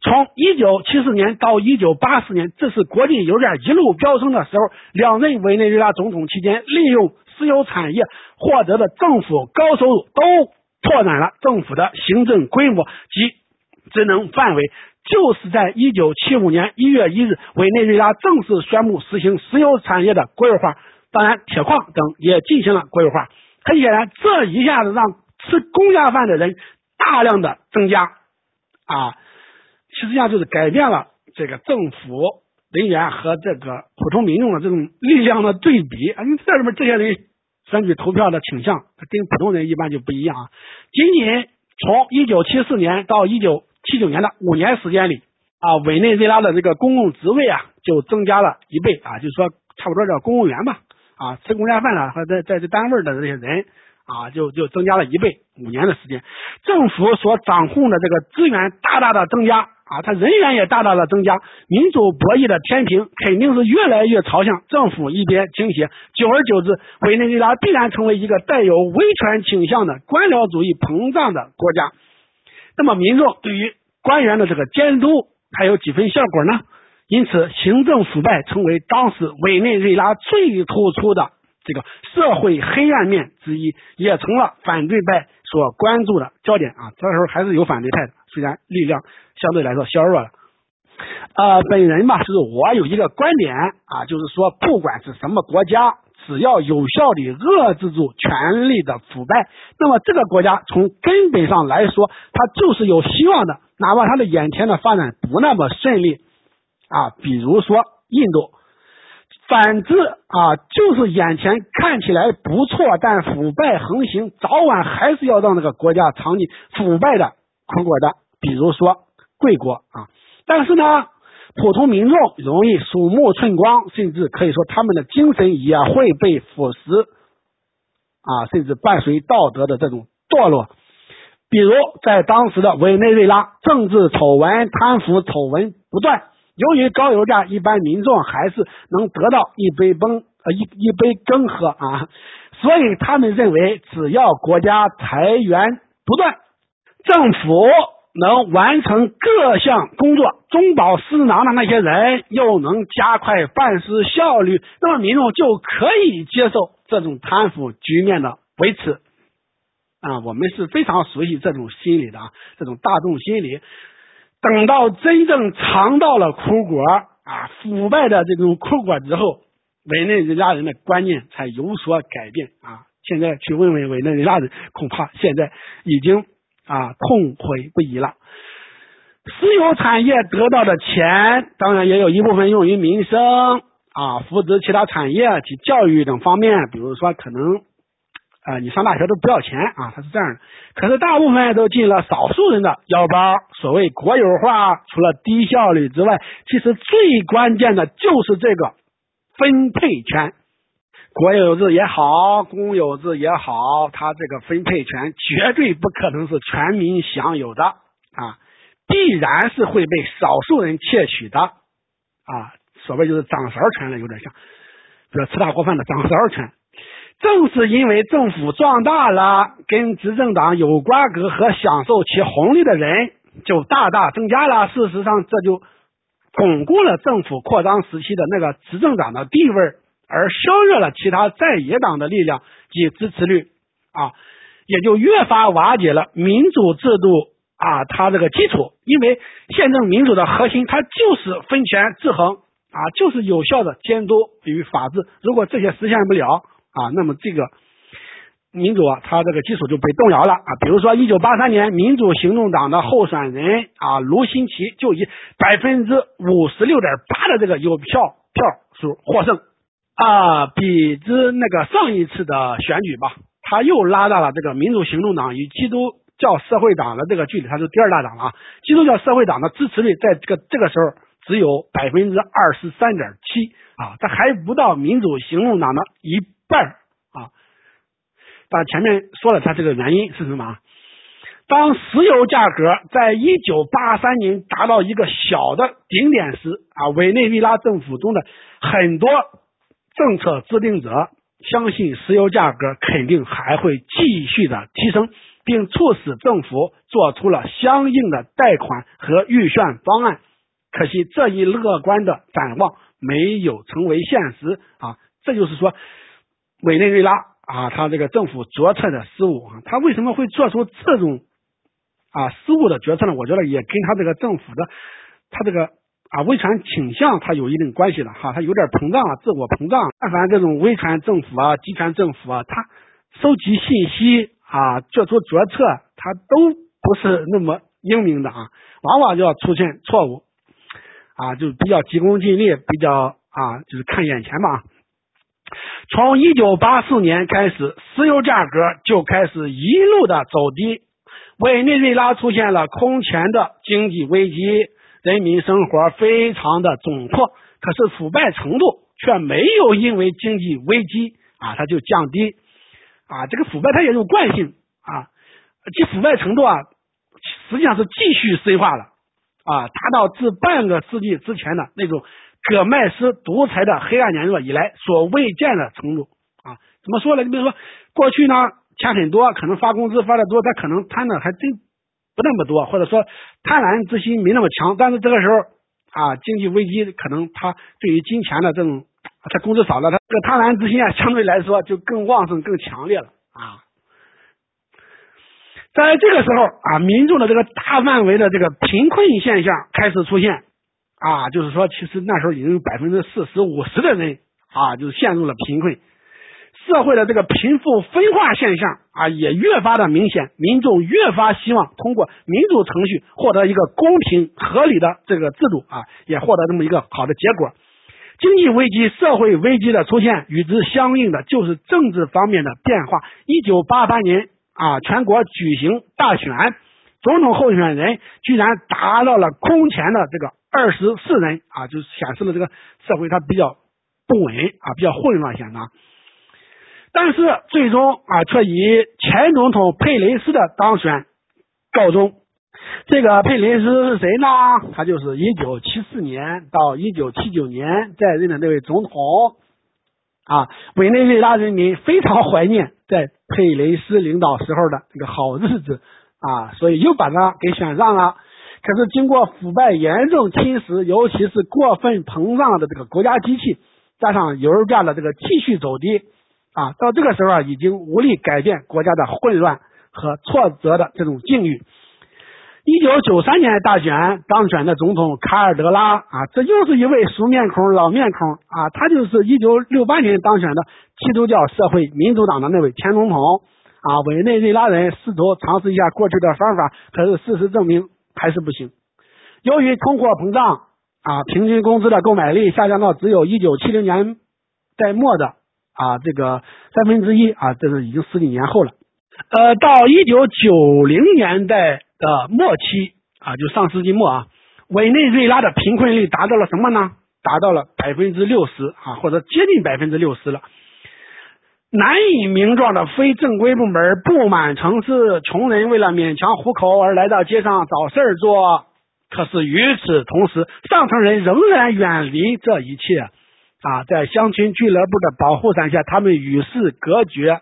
从一九七四年到一九八四年，这是国际油价一路飙升的时候，两任委内瑞拉总统期间利用。石油产业获得的政府高收入，都拓展了政府的行政规模及职能范围。就是在一九七五年一月一日，委内瑞拉正式宣布实行石油产业的国有化，当然，铁矿等也进行了国有化。很显然，这一下子让吃公家饭的人大量的增加啊，实际上就是改变了这个政府人员和这个普通民众的这种力量的对比啊。你这里面这些人。选举投票的倾向，跟普通人一般就不一样啊。仅仅从一九七四年到一九七九年的五年时间里，啊，委内瑞拉的这个公共职位啊就增加了一倍啊，就是说差不多叫公务员吧，啊，吃公家饭的和在在这单位的这些人啊，就就增加了一倍，五年的时间，政府所掌控的这个资源大大的增加。啊，他人员也大大的增加，民主博弈的天平肯定是越来越朝向政府一边倾斜。久而久之，委内瑞拉必然成为一个带有威权倾向的官僚主义膨胀的国家。那么，民众对于官员的这个监督还有几分效果呢？因此，行政腐败成为当时委内瑞拉最突出的这个社会黑暗面之一，也成了反对派所关注的焦点啊。这时候还是有反对派的，虽然力量。相对来说削弱了，呃，本人嘛，就是我有一个观点啊，就是说，不管是什么国家，只要有效的遏制住权力的腐败，那么这个国家从根本上来说，它就是有希望的，哪怕它的眼前的发展不那么顺利啊，比如说印度。反之啊，就是眼前看起来不错，但腐败横行，早晚还是要让那个国家尝尽腐败的苦果的，比如说。贵国啊，但是呢，普通民众容易鼠目寸光，甚至可以说他们的精神也会被腐蚀啊，甚至伴随道德的这种堕落。比如在当时的委内瑞拉，政治丑闻、贪腐丑闻不断，由于高油价，一般民众还是能得到一杯羹呃一一杯羹喝啊，所以他们认为，只要国家财源不断，政府。能完成各项工作，中饱私囊的那些人又能加快办事效率，那么民众就可以接受这种贪腐局面的维持啊。我们是非常熟悉这种心理的啊，这种大众心理。等到真正尝到了苦果啊，腐败的这种苦果之后，委内瑞拉人的观念才有所改变啊。现在去问问委内瑞拉人，恐怕现在已经。啊，痛悔不已了。私有产业得到的钱，当然也有一部分用于民生啊，扶持其他产业及教育等方面。比如说，可能啊，你上大学都不要钱啊，它是这样的。可是大部分都进了少数人的腰包。所谓国有化，除了低效率之外，其实最关键的就是这个分配权。国有制也好，公有制也好，它这个分配权绝对不可能是全民享有的啊，必然是会被少数人窃取的啊。所谓就是掌勺权了，有点像，比如吃大锅饭的掌勺权。正是因为政府壮大了，跟执政党有瓜葛和享受其红利的人就大大增加了。事实上，这就巩固了政府扩张时期的那个执政党的地位。而削弱了其他在野党的力量及支持率啊，也就越发瓦解了民主制度啊，它这个基础。因为宪政民主的核心，它就是分权制衡啊，就是有效的监督与法治。如果这些实现不了啊，那么这个民主啊，它这个基础就被动摇了啊。比如说，一九八三年，民主行动党的候选人啊，卢新奇就以百分之五十六点八的这个有票票数获胜。啊，比之那个上一次的选举吧，他又拉大了这个民主行动党与基督教社会党的这个距离，他是第二大党了啊。基督教社会党的支持率在这个这个时候只有百分之二十三点七啊，这还不到民主行动党的一半啊。但前面说了，他这个原因是什么？当石油价格在一九八三年达到一个小的顶点时啊，委内瑞拉政府中的很多。政策制定者相信石油价格肯定还会继续的提升，并促使政府做出了相应的贷款和预算方案。可惜这一乐观的展望没有成为现实啊！这就是说，委内瑞拉啊，他这个政府决策的失误啊，他为什么会做出这种啊失误的决策呢？我觉得也跟他这个政府的他这个。啊，威权倾向它有一定关系的哈，它有点膨胀了，自我膨胀。但凡这种威权政府啊、集权政府啊，它收集信息啊、做出决策，它都不是那么英明的啊，往往就要出现错误啊，就比较急功近利，比较啊，就是看眼前吧。从一九八四年开始，石油价格就开始一路的走低，委内瑞拉出现了空前的经济危机。人民生活非常的窘迫，可是腐败程度却没有因为经济危机啊，它就降低啊。这个腐败它也有惯性啊，其腐败程度啊，实际上是继续深化了啊，达到自半个世纪之前的那种葛麦斯独裁的黑暗年代以来所未见的程度啊。怎么说呢？你比如说过去呢，钱很多，可能发工资发的多，他可能贪的还真。不那么多，或者说贪婪之心没那么强，但是这个时候啊，经济危机可能他对于金钱的这种，他工资少了，他这个贪婪之心啊，相对来说就更旺盛、更强烈了啊。在这个时候啊，民众的这个大范围的这个贫困现象开始出现啊，就是说，其实那时候已经有百分之四十五十的人啊，就是陷入了贫困。社会的这个贫富分化现象啊，也越发的明显，民众越发希望通过民主程序获得一个公平合理的这个制度啊，也获得这么一个好的结果。经济危机、社会危机的出现，与之相应的就是政治方面的变化。一九八八年啊，全国举行大选，总统候选人居然达到了空前的这个二十四人啊，就显示了这个社会它比较不稳啊，比较混乱现象。但是最终啊，却以前总统佩雷斯的当选告终。这个佩雷斯是谁呢？他就是一九七四年到一九七九年在任的那位总统啊。委内瑞拉人民非常怀念在佩雷斯领导时候的这个好日子啊，所以又把他给选上了。可是经过腐败严重侵蚀，尤其是过分膨胀的这个国家机器，加上油价的这个继续走低。啊，到这个时候啊，已经无力改变国家的混乱和挫折的这种境遇。一九九三年大选当选的总统卡尔德拉啊，这又是一位熟面孔、老面孔啊，他就是一九六八年当选的基督教社会民主党的那位前总统啊。委内瑞拉人试图尝试一下过去的方法，可是事实证明还是不行。由于通货膨胀啊，平均工资的购买力下降到只有一九七零年代末的。啊，这个三分之一啊，这是已经十几年后了。呃，到一九九零年代的末期啊，就上世纪末啊，委内瑞拉的贫困率达到了什么呢？达到了百分之六十啊，或者接近百分之六十了。难以名状的非正规部门布满城市，穷人为了勉强糊口而来到街上找事儿做。可是与此同时，上层人仍然远离这一切。啊，在乡村俱乐部的保护伞下，他们与世隔绝，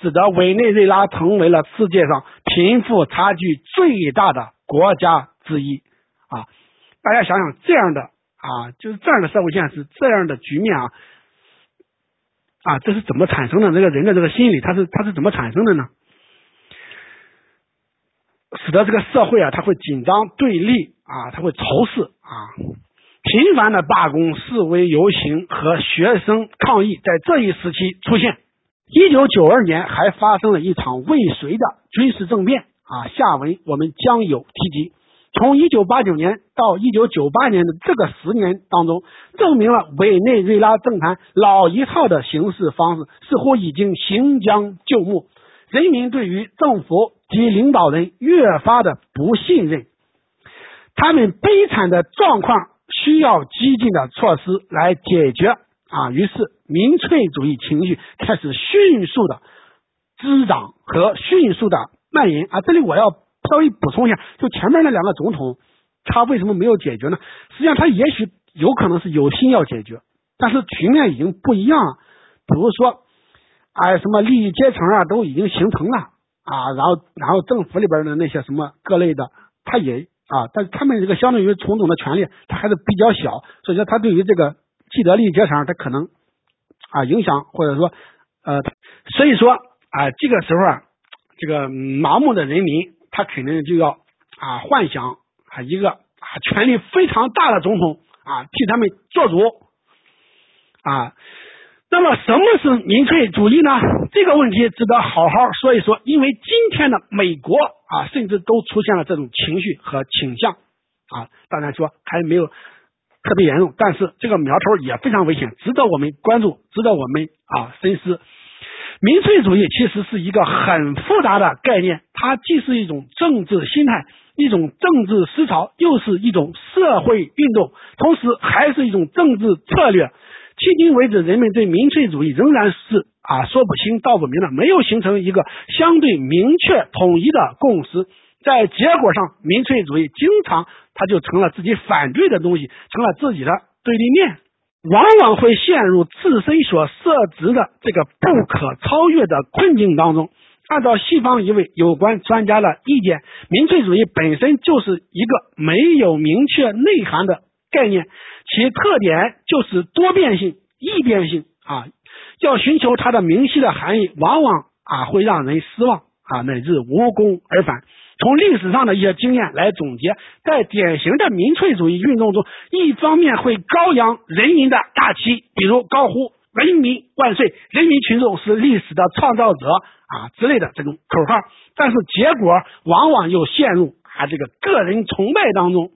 使得委内瑞拉成为了世界上贫富差距最大的国家之一。啊，大家想想，这样的啊，就是这样的社会现实，这样的局面啊，啊，这是怎么产生的？这个人的这个心理，他是他是怎么产生的呢？使得这个社会啊，他会紧张对立啊，他会仇视啊。频繁的罢工、示威游行和学生抗议在这一时期出现。一九九二年还发生了一场未遂的军事政变啊，下文我们将有提及。从一九八九年到一九九八年的这个十年当中，证明了委内瑞拉政坛老一套的行事方式似乎已经行将就木，人民对于政府及领导人越发的不信任，他们悲惨的状况。需要激进的措施来解决啊！于是民粹主义情绪开始迅速的滋长和迅速的蔓延啊！这里我要稍微补充一下，就前面那两个总统，他为什么没有解决呢？实际上他也许有可能是有心要解决，但是局面已经不一样了。比如说，哎，什么利益阶层啊，都已经形成了啊，然后然后政府里边的那些什么各类的，他也。啊，但他们这个相对于总统的权力，他还是比较小，所以说他对于这个既得利益阶层，他可能啊影响或者说呃，所以说啊这个时候啊，这个盲目的人民他肯定就要啊幻想啊一个啊权力非常大的总统啊替他们做主啊。那么什么是民粹主义呢？这个问题值得好好说一说，因为今天的美国啊，甚至都出现了这种情绪和倾向啊。当然说还没有特别严重，但是这个苗头也非常危险，值得我们关注，值得我们啊深思。民粹主义其实是一个很复杂的概念，它既是一种政治心态，一种政治思潮，又是一种社会运动，同时还是一种政治策略。迄今为止，人们对民粹主义仍然是啊说不清道不明的，没有形成一个相对明确统一的共识。在结果上，民粹主义经常它就成了自己反对的东西，成了自己的对立面，往往会陷入自身所设置的这个不可超越的困境当中。按照西方一位有关专家的意见，民粹主义本身就是一个没有明确内涵的概念，其特点就是多变性、异变性啊。要寻求它的明晰的含义，往往啊会让人失望啊，乃至无功而返。从历史上的一些经验来总结，在典型的民粹主义运动中，一方面会高扬人民的大旗，比如高呼“人民万岁”“人民群众是历史的创造者”啊之类的这种口号，但是结果往往又陷入啊这个个人崇拜当中。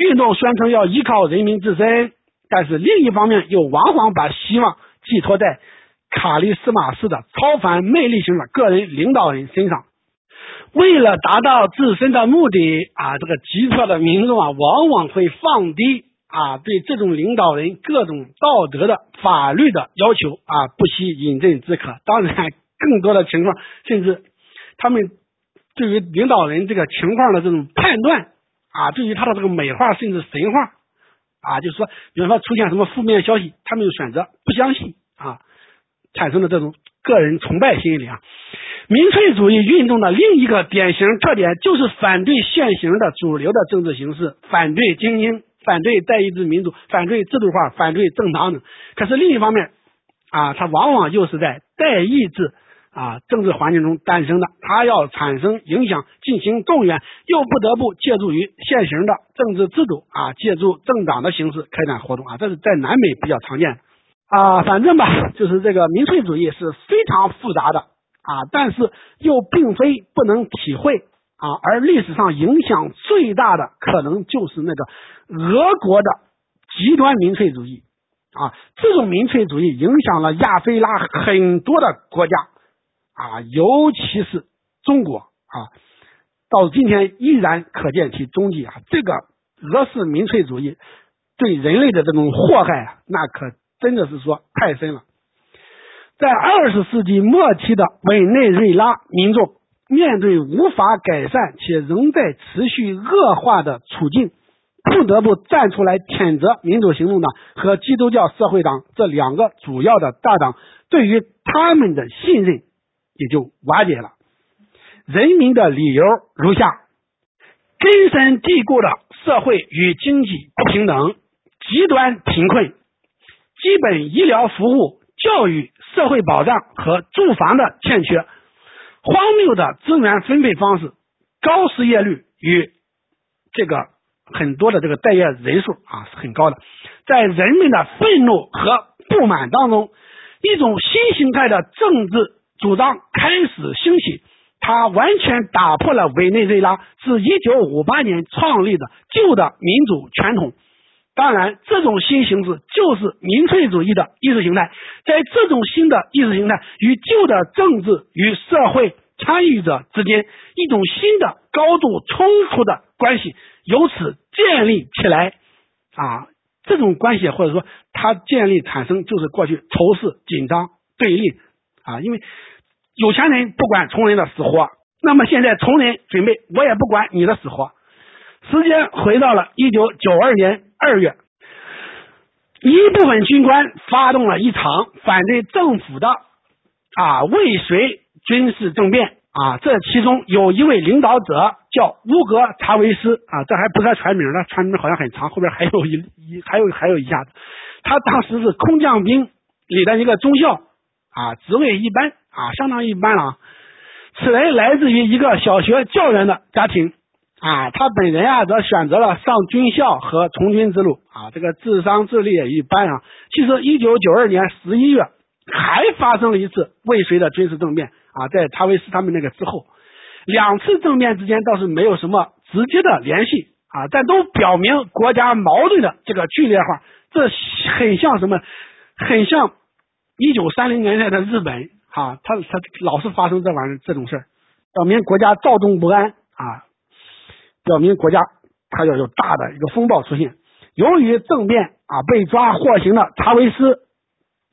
运动宣称要依靠人民自身，但是另一方面又往往把希望寄托在卡利斯马式的超凡魅力型的个人领导人身上。为了达到自身的目的啊，这个极端的民众啊，往往会放低啊对这种领导人各种道德的、法律的要求啊，不惜饮鸩止渴。当然，更多的情况，甚至他们对于领导人这个情况的这种判断啊，对于他的这个美化甚至神话啊，就是说，比方说出现什么负面消息，他们就选择不相信啊，产生的这种个人崇拜心理啊。民粹主义运动的另一个典型特点就是反对现行的主流的政治形式，反对精英，反对代议制民主，反对制度化，反对政党等。可是另一方面，啊，它往往就是在代议制啊政治环境中诞生的。它要产生影响，进行动员，又不得不借助于现行的政治制度啊，借助政党的形式开展活动啊。这是在南美比较常见的啊。反正吧，就是这个民粹主义是非常复杂的。啊，但是又并非不能体会啊，而历史上影响最大的可能就是那个俄国的极端民粹主义啊，这种民粹主义影响了亚非拉很多的国家啊，尤其是中国啊，到今天依然可见其踪迹啊。这个俄式民粹主义对人类的这种祸害啊，那可真的是说太深了。在二十世纪末期的委内瑞拉民众面对无法改善且仍在持续恶化的处境，不得不站出来谴责民主行动党和基督教社会党这两个主要的大党，对于他们的信任也就瓦解了。人民的理由如下：根深蒂固的社会与经济不平等，极端贫困，基本医疗服务、教育。社会保障和住房的欠缺，荒谬的资源分配方式，高失业率与这个很多的这个待业人数啊是很高的，在人们的愤怒和不满当中，一种新形态的政治主张开始兴起，它完全打破了委内瑞拉自一九五八年创立的旧的民主传统。当然，这种新形式就是民粹主义的意识形态。在这种新的意识形态与旧的政治与社会参与者之间，一种新的高度冲突的关系由此建立起来。啊，这种关系或者说它建立产生，就是过去仇视、紧张、对立。啊，因为有钱人不管穷人的死活，那么现在穷人准备，我也不管你的死活。时间回到了一九九二年。二月，一部分军官发动了一场反对政府的啊未遂军事政变啊，这其中有一位领导者叫乌格查维斯啊，这还不是全名呢，全名好像很长，后边还有一一还有还有一下子，他当时是空降兵里的一个中校啊，职位一般啊，相当一般了。此人来自于一个小学教员的家庭。啊，他本人啊，则选择了上军校和从军之路啊，这个智商智力也一般啊。其实，一九九二年十一月还发生了一次未遂的军事政变啊，在查韦斯他们那个之后，两次政变之间倒是没有什么直接的联系啊，但都表明国家矛盾的这个剧烈化，这很像什么？很像一九三零年代的日本啊，他他老是发生这玩意儿这种事儿，表明国家躁动不安啊。表明国家他要有大的一个风暴出现。由于政变啊，被抓获刑的查韦斯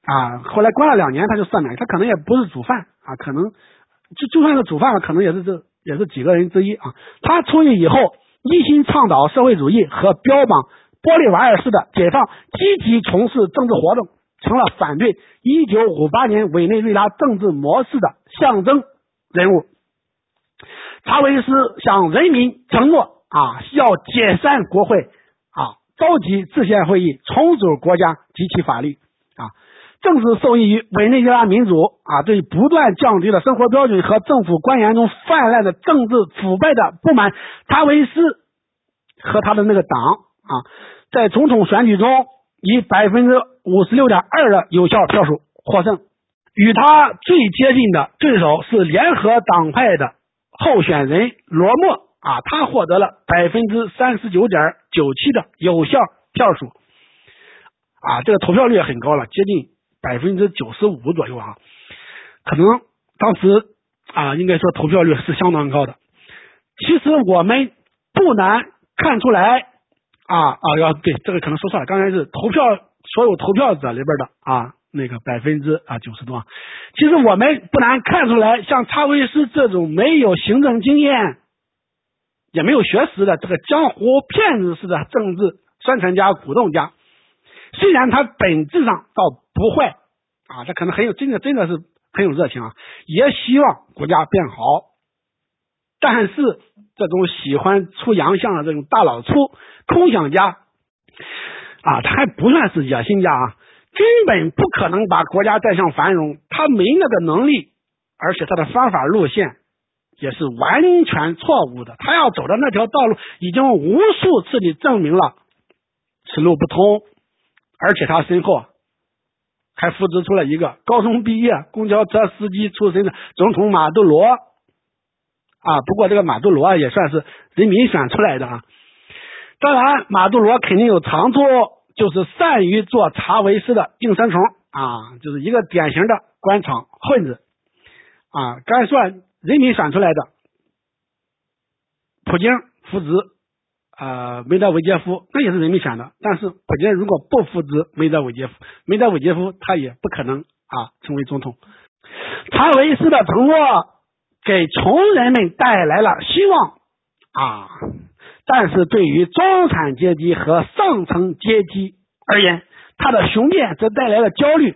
啊，后来关了两年，他就赦免，他可能也不是主犯啊，可能就就算是主犯了，可能也是这也是几个人之一啊。他出狱以后，一心倡导社会主义和标榜玻利瓦尔式的解放，积极从事政治活动，成了反对一九五八年委内瑞拉政治模式的象征人物。查韦斯向人民承诺啊，要解散国会啊，召集制宪会议，重组国家及其法律啊。正是受益于委内瑞拉民主啊对不断降低的生活标准和政府官员中泛滥的政治腐败的不满，查韦斯和他的那个党啊，在总统选举中以百分之五十六点二的有效票数获胜。与他最接近的对手是联合党派的。候选人罗默啊，他获得了百分之三十九点九七的有效票数啊，这个投票率很高了，接近百分之九十五左右啊。可能当时啊，应该说投票率是相当高的。其实我们不难看出来啊啊，要对这个可能说错了，刚才是投票所有投票者里边的啊。那个百分之啊九十多，其实我们不难看出来，像查韦斯这种没有行政经验、也没有学识的这个江湖骗子式的政治宣传家、鼓动家，虽然他本质上倒不坏啊，他可能很有真的真的是很有热情啊，也希望国家变好，但是这种喜欢出洋相的这种大老粗、空想家啊，他还不算是野心家啊。根本不可能把国家带向繁荣，他没那个能力，而且他的方法路线也是完全错误的。他要走的那条道路，已经无数次的证明了此路不通，而且他身后还复制出了一个高中毕业、公交车司机出身的总统马杜罗啊。不过这个马杜罗也算是人民选出来的啊。当然，马杜罗肯定有长处。就是善于做查韦斯的应声虫啊，就是一个典型的官场混子啊。该算人民选出来的普京扶植呃梅德韦杰夫，那也是人民选的。但是普京如果不扶植梅德韦杰夫，梅德韦杰夫他也不可能啊成为总统。查韦斯的承诺给穷人们带来了希望啊。但是对于中产阶级和上层阶级而言，他的雄辩则带来了焦虑，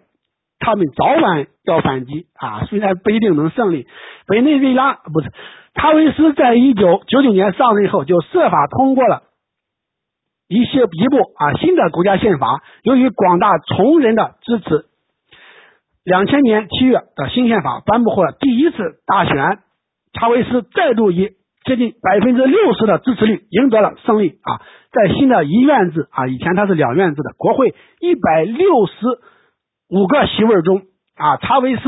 他们早晚要反击啊，虽然不一定能胜利。委内瑞拉不是查韦斯在一九九九年上任后就设法通过了一些一部啊新的国家宪法，由于广大穷人的支持，两千年七月的新宪法颁布后的第一次大选，查韦斯再度以。接近百分之六十的支持率赢得了胜利啊！在新的一院制啊，以前它是两院制的国会一百六十五个席位中啊，查韦斯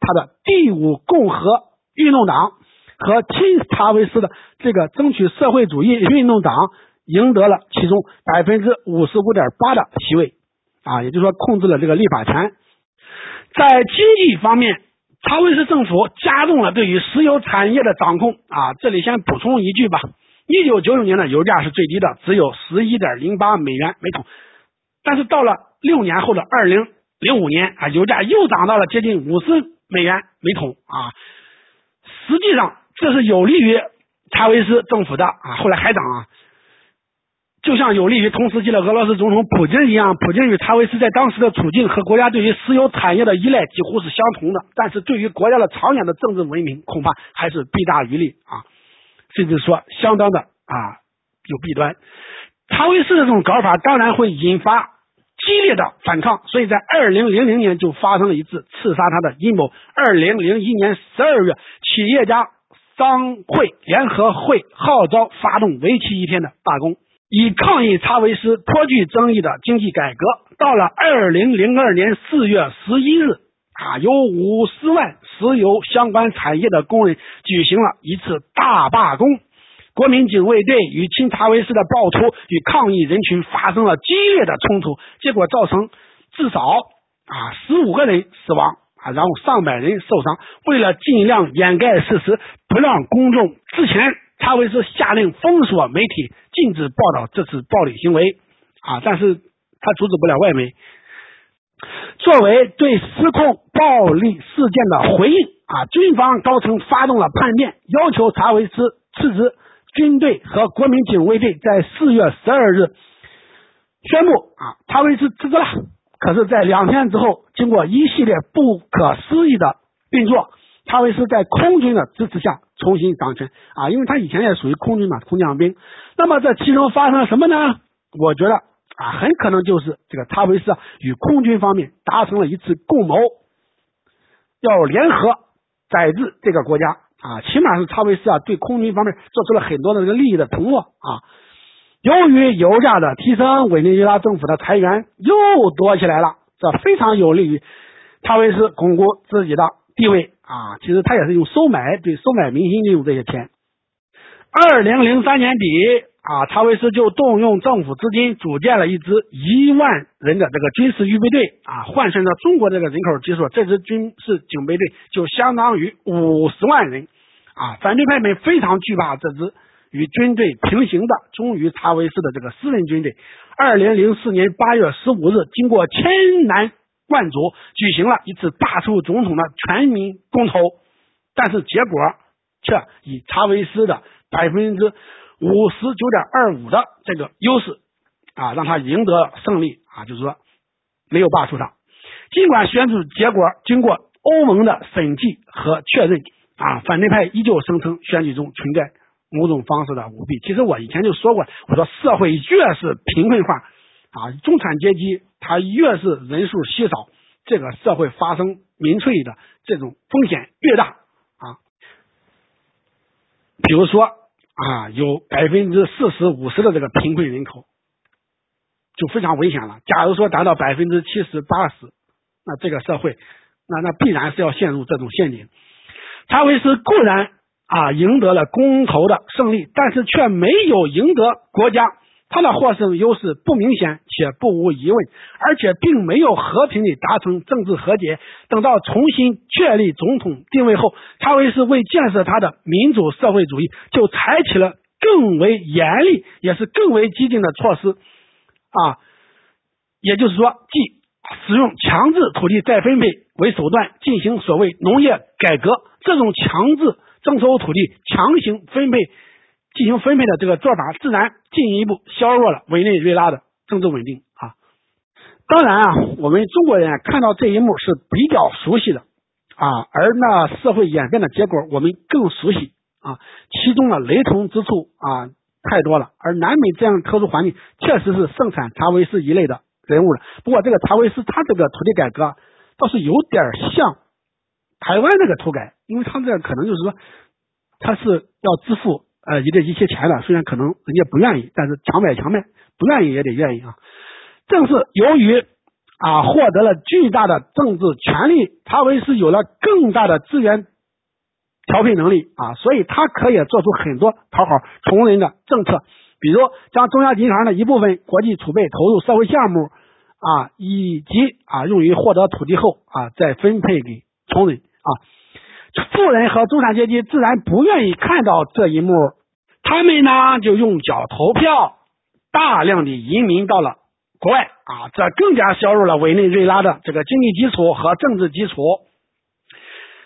他的第五共和运动党和亲查韦斯的这个争取社会主义运动党赢得了其中百分之五十五点八的席位啊，也就是说控制了这个立法权，在经济方面。查韦斯政府加重了对于石油产业的掌控啊！这里先补充一句吧：一九九九年的油价是最低的，只有十一点零八美元每桶。但是到了六年后的二零零五年啊，油价又涨到了接近五十美元每桶啊！实际上这是有利于查韦斯政府的啊，后来还涨啊。就像有利于同时期的俄罗斯总统普京一样，普京与查韦斯在当时的处境和国家对于石油产业的依赖几乎是相同的，但是对于国家的长远的政治文明，恐怕还是弊大于利啊，甚至说相当的啊有弊端。查韦斯的这种搞法当然会引发激烈的反抗，所以在二零零零年就发生了一次刺杀他的阴谋。二零零一年十二月，企业家商会联合会号召发动为期一天的罢工。以抗议查韦斯颇具争议的经济改革。到了二零零二年四月十一日，啊，有五十万石油相关产业的工人举行了一次大罢工。国民警卫队与亲查韦斯的暴徒与抗议人群发生了激烈的冲突，结果造成至少啊十五个人死亡啊，然后上百人受伤。为了尽量掩盖事实，不让公众之前查韦斯下令封锁媒体，禁止报道这次暴力行为啊，但是他阻止不了外媒。作为对失控暴力事件的回应啊，军方高层发动了叛变，要求查韦斯辞职。军队和国民警卫队在四月十二日宣布啊，查韦斯辞职了。可是，在两天之后，经过一系列不可思议的运作，查韦斯在空军的支持下重新掌权啊，因为他以前也属于空军嘛，空降兵。那么，这其中发生了什么呢？我觉得啊，很可能就是这个查韦斯与空军方面达成了一次共谋，要联合宰制这个国家。啊，起码是查韦斯啊，对空军方面做出了很多的这个利益的承诺啊。由于油价的提升，委内瑞拉政府的裁员又多起来了，这非常有利于查韦斯巩固自己的地位啊。其实他也是用收买，对收买民心利用这些钱。二零零三年底。啊，查韦斯就动用政府资金组建了一支一万人的这个军事预备队啊，换算到中国这个人口基数，这支军事警备队就相当于五十万人啊。反对派们非常惧怕这支与军队平行的忠于查韦斯的这个私人军队。二零零四年八月十五日，经过千难万族，举行了一次罢黜总统的全民公投，但是结果却以查韦斯的百分之。五十九点二五的这个优势啊，让他赢得胜利啊，就是说没有罢黜他。尽管选举结果经过欧盟的审计和确认啊，反对派依旧声称选举中存在某种方式的舞弊。其实我以前就说过，我说社会越是贫困化啊，中产阶级他越是人数稀少，这个社会发生民粹的这种风险越大啊。比如说。啊，有百分之四十五十的这个贫困人口，就非常危险了。假如说达到百分之七十八十，那这个社会，那那必然是要陷入这种陷阱。查韦斯固然啊赢得了公投的胜利，但是却没有赢得国家。他的获胜优势不明显且不无疑问，而且并没有和平地达成政治和解。等到重新确立总统定位后，查韦斯为建设他的民主社会主义，就采取了更为严厉也是更为激进的措施啊，也就是说，即使用强制土地再分配为手段进行所谓农业改革，这种强制征收土地、强行分配。进行分配的这个做法，自然进一步削弱了委内瑞拉的政治稳定啊。当然啊，我们中国人看到这一幕是比较熟悉的啊，而那社会演变的结果我们更熟悉啊，其中的雷同之处啊太多了。而南美这样特殊环境，确实是盛产查韦斯一类的人物了。不过这个查韦斯他这个土地改革倒是有点像台湾那个土改，因为他这可能就是说他是要支付。呃，一这一些钱呢，虽然可能人家不愿意，但是强买强卖，不愿意也得愿意啊。正是由于啊获得了巨大的政治权力，查韦斯有了更大的资源调配能力啊，所以他可以做出很多讨好穷人的政策，比如将中央银行的一部分国际储备投入社会项目啊，以及啊用于获得土地后啊再分配给穷人啊。富人和中产阶级自然不愿意看到这一幕，他们呢就用脚投票，大量的移民到了国外啊，这更加削弱了委内瑞拉的这个经济基础和政治基础。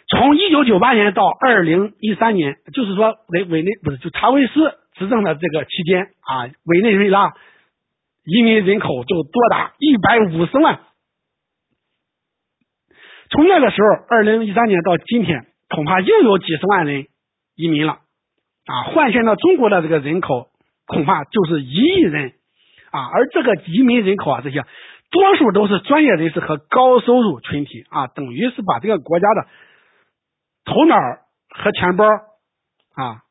从一九九八年到二零一三年，就是说委委内不是就查韦斯执政的这个期间啊，委内瑞拉移民人口就多达一百五十万。从那个时候，二零一三年到今天。恐怕又有几十万人移民了啊！换算到中国的这个人口，恐怕就是一亿人啊！而这个移民人口啊，这些多数都是专业人士和高收入群体啊，等于是把这个国家的头脑和钱包啊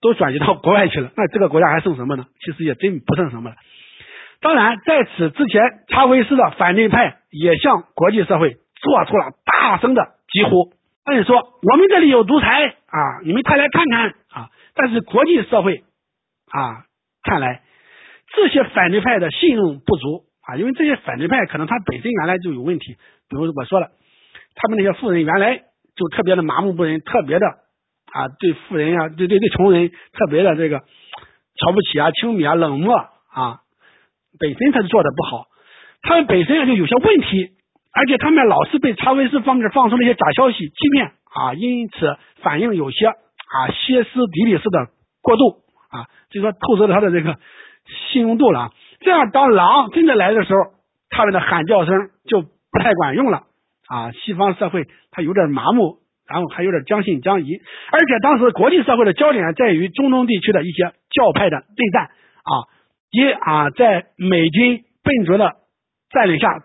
都转移到国外去了。那这个国家还剩什么呢？其实也真不剩什么了。当然，在此之前，查韦斯的反对派也向国际社会做出了大声的疾呼。按理说，我们这里有独裁啊，你们快来看看啊！但是国际社会啊，看来这些反对派的信用不足啊，因为这些反对派可能他本身原来就有问题，比如我说了，他们那些富人原来就特别的麻木不仁，特别的啊，对富人啊，对对对穷人特别的这个瞧不起啊、轻蔑啊、冷漠啊，本身他就做的不好，他们本身就有些问题，而且他们老是被查韦斯方面放出那些假消息欺骗啊，因此反应有些啊歇斯底里似的过度啊，就说透支了他的这个信用度了。这样当狼真的来的时候，他们的喊叫声就不太管用了啊，西方社会他有点麻木。然后还有点将信将疑，而且当时国际社会的焦点在于中东地区的一些教派的内战啊，及啊在美军笨拙的占领下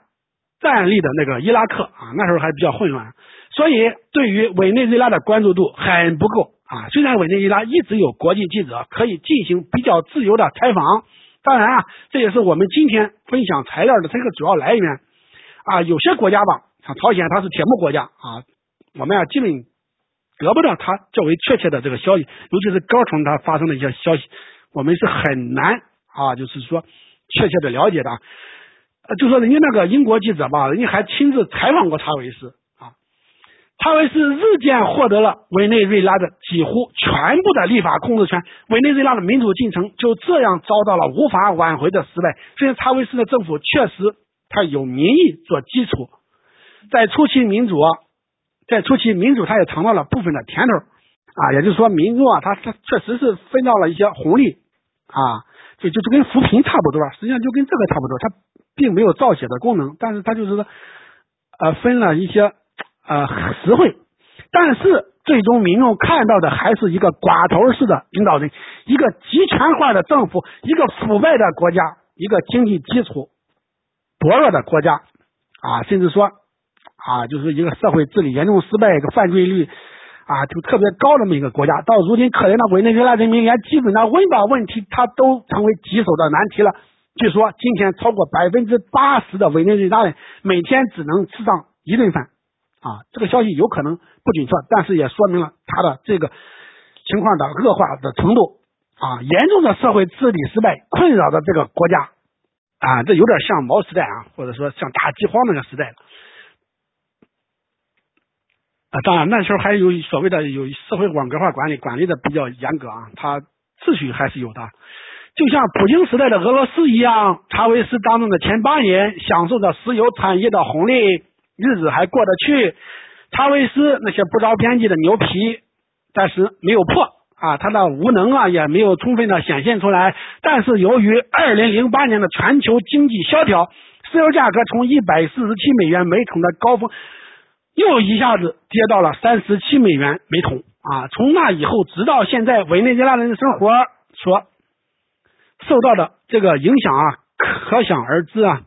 站立的那个伊拉克啊，那时候还比较混乱，所以对于委内瑞拉的关注度很不够啊。虽然委内瑞拉一直有国际记者可以进行比较自由的采访，当然啊，这也是我们今天分享材料的这个主要来源啊。有些国家吧，像朝鲜，它是铁幕国家啊。我们啊，基本得不到它较为确切的这个消息，尤其是高层它发生的一些消息，我们是很难啊，就是说确切的了解的。就说人家那个英国记者吧，人家还亲自采访过查韦斯啊，查韦斯日渐获得了委内瑞拉的几乎全部的立法控制权，委内瑞拉的民主进程就这样遭到了无法挽回的失败。虽然查韦斯的政府确实他有民意做基础，在初期民主。在初期，民主他也尝到了部分的甜头啊，也就是说，民众啊，他他确实是分到了一些红利啊，就就就跟扶贫差不多，实际上就跟这个差不多，他并没有造血的功能，但是它就是说，呃，分了一些呃实惠，但是最终民众看到的还是一个寡头式的领导人，一个集权化的政府，一个腐败的国家，一个经济基础薄弱的国家啊，甚至说。啊，就是一个社会治理严重失败，一个犯罪率啊就特别高的这么一个国家。到如今，可怜的委内瑞拉人民连基本的温饱问题，它都成为棘手的难题了。据说，今天超过百分之八十的委内瑞拉人每天只能吃上一顿饭。啊，这个消息有可能不准确，但是也说明了他的这个情况的恶化的程度。啊，严重的社会治理失败困扰着这个国家。啊，这有点像毛时代啊，或者说像大饥荒那个时代。啊，当然那时候还有所谓的有社会网格化管理，管理的比较严格啊，它秩序还是有的。就像普京时代的俄罗斯一样，查韦斯当中的前八年享受着石油产业的红利，日子还过得去。查韦斯那些不着边际的牛皮，但是没有破啊，他的无能啊也没有充分的显现出来。但是由于二零零八年的全球经济萧条，石油价格从一百四十七美元每桶的高峰。又一下子跌到了三十七美元每桶啊！从那以后，直到现在，委内瑞拉人的生活所受到的这个影响啊，可想而知啊。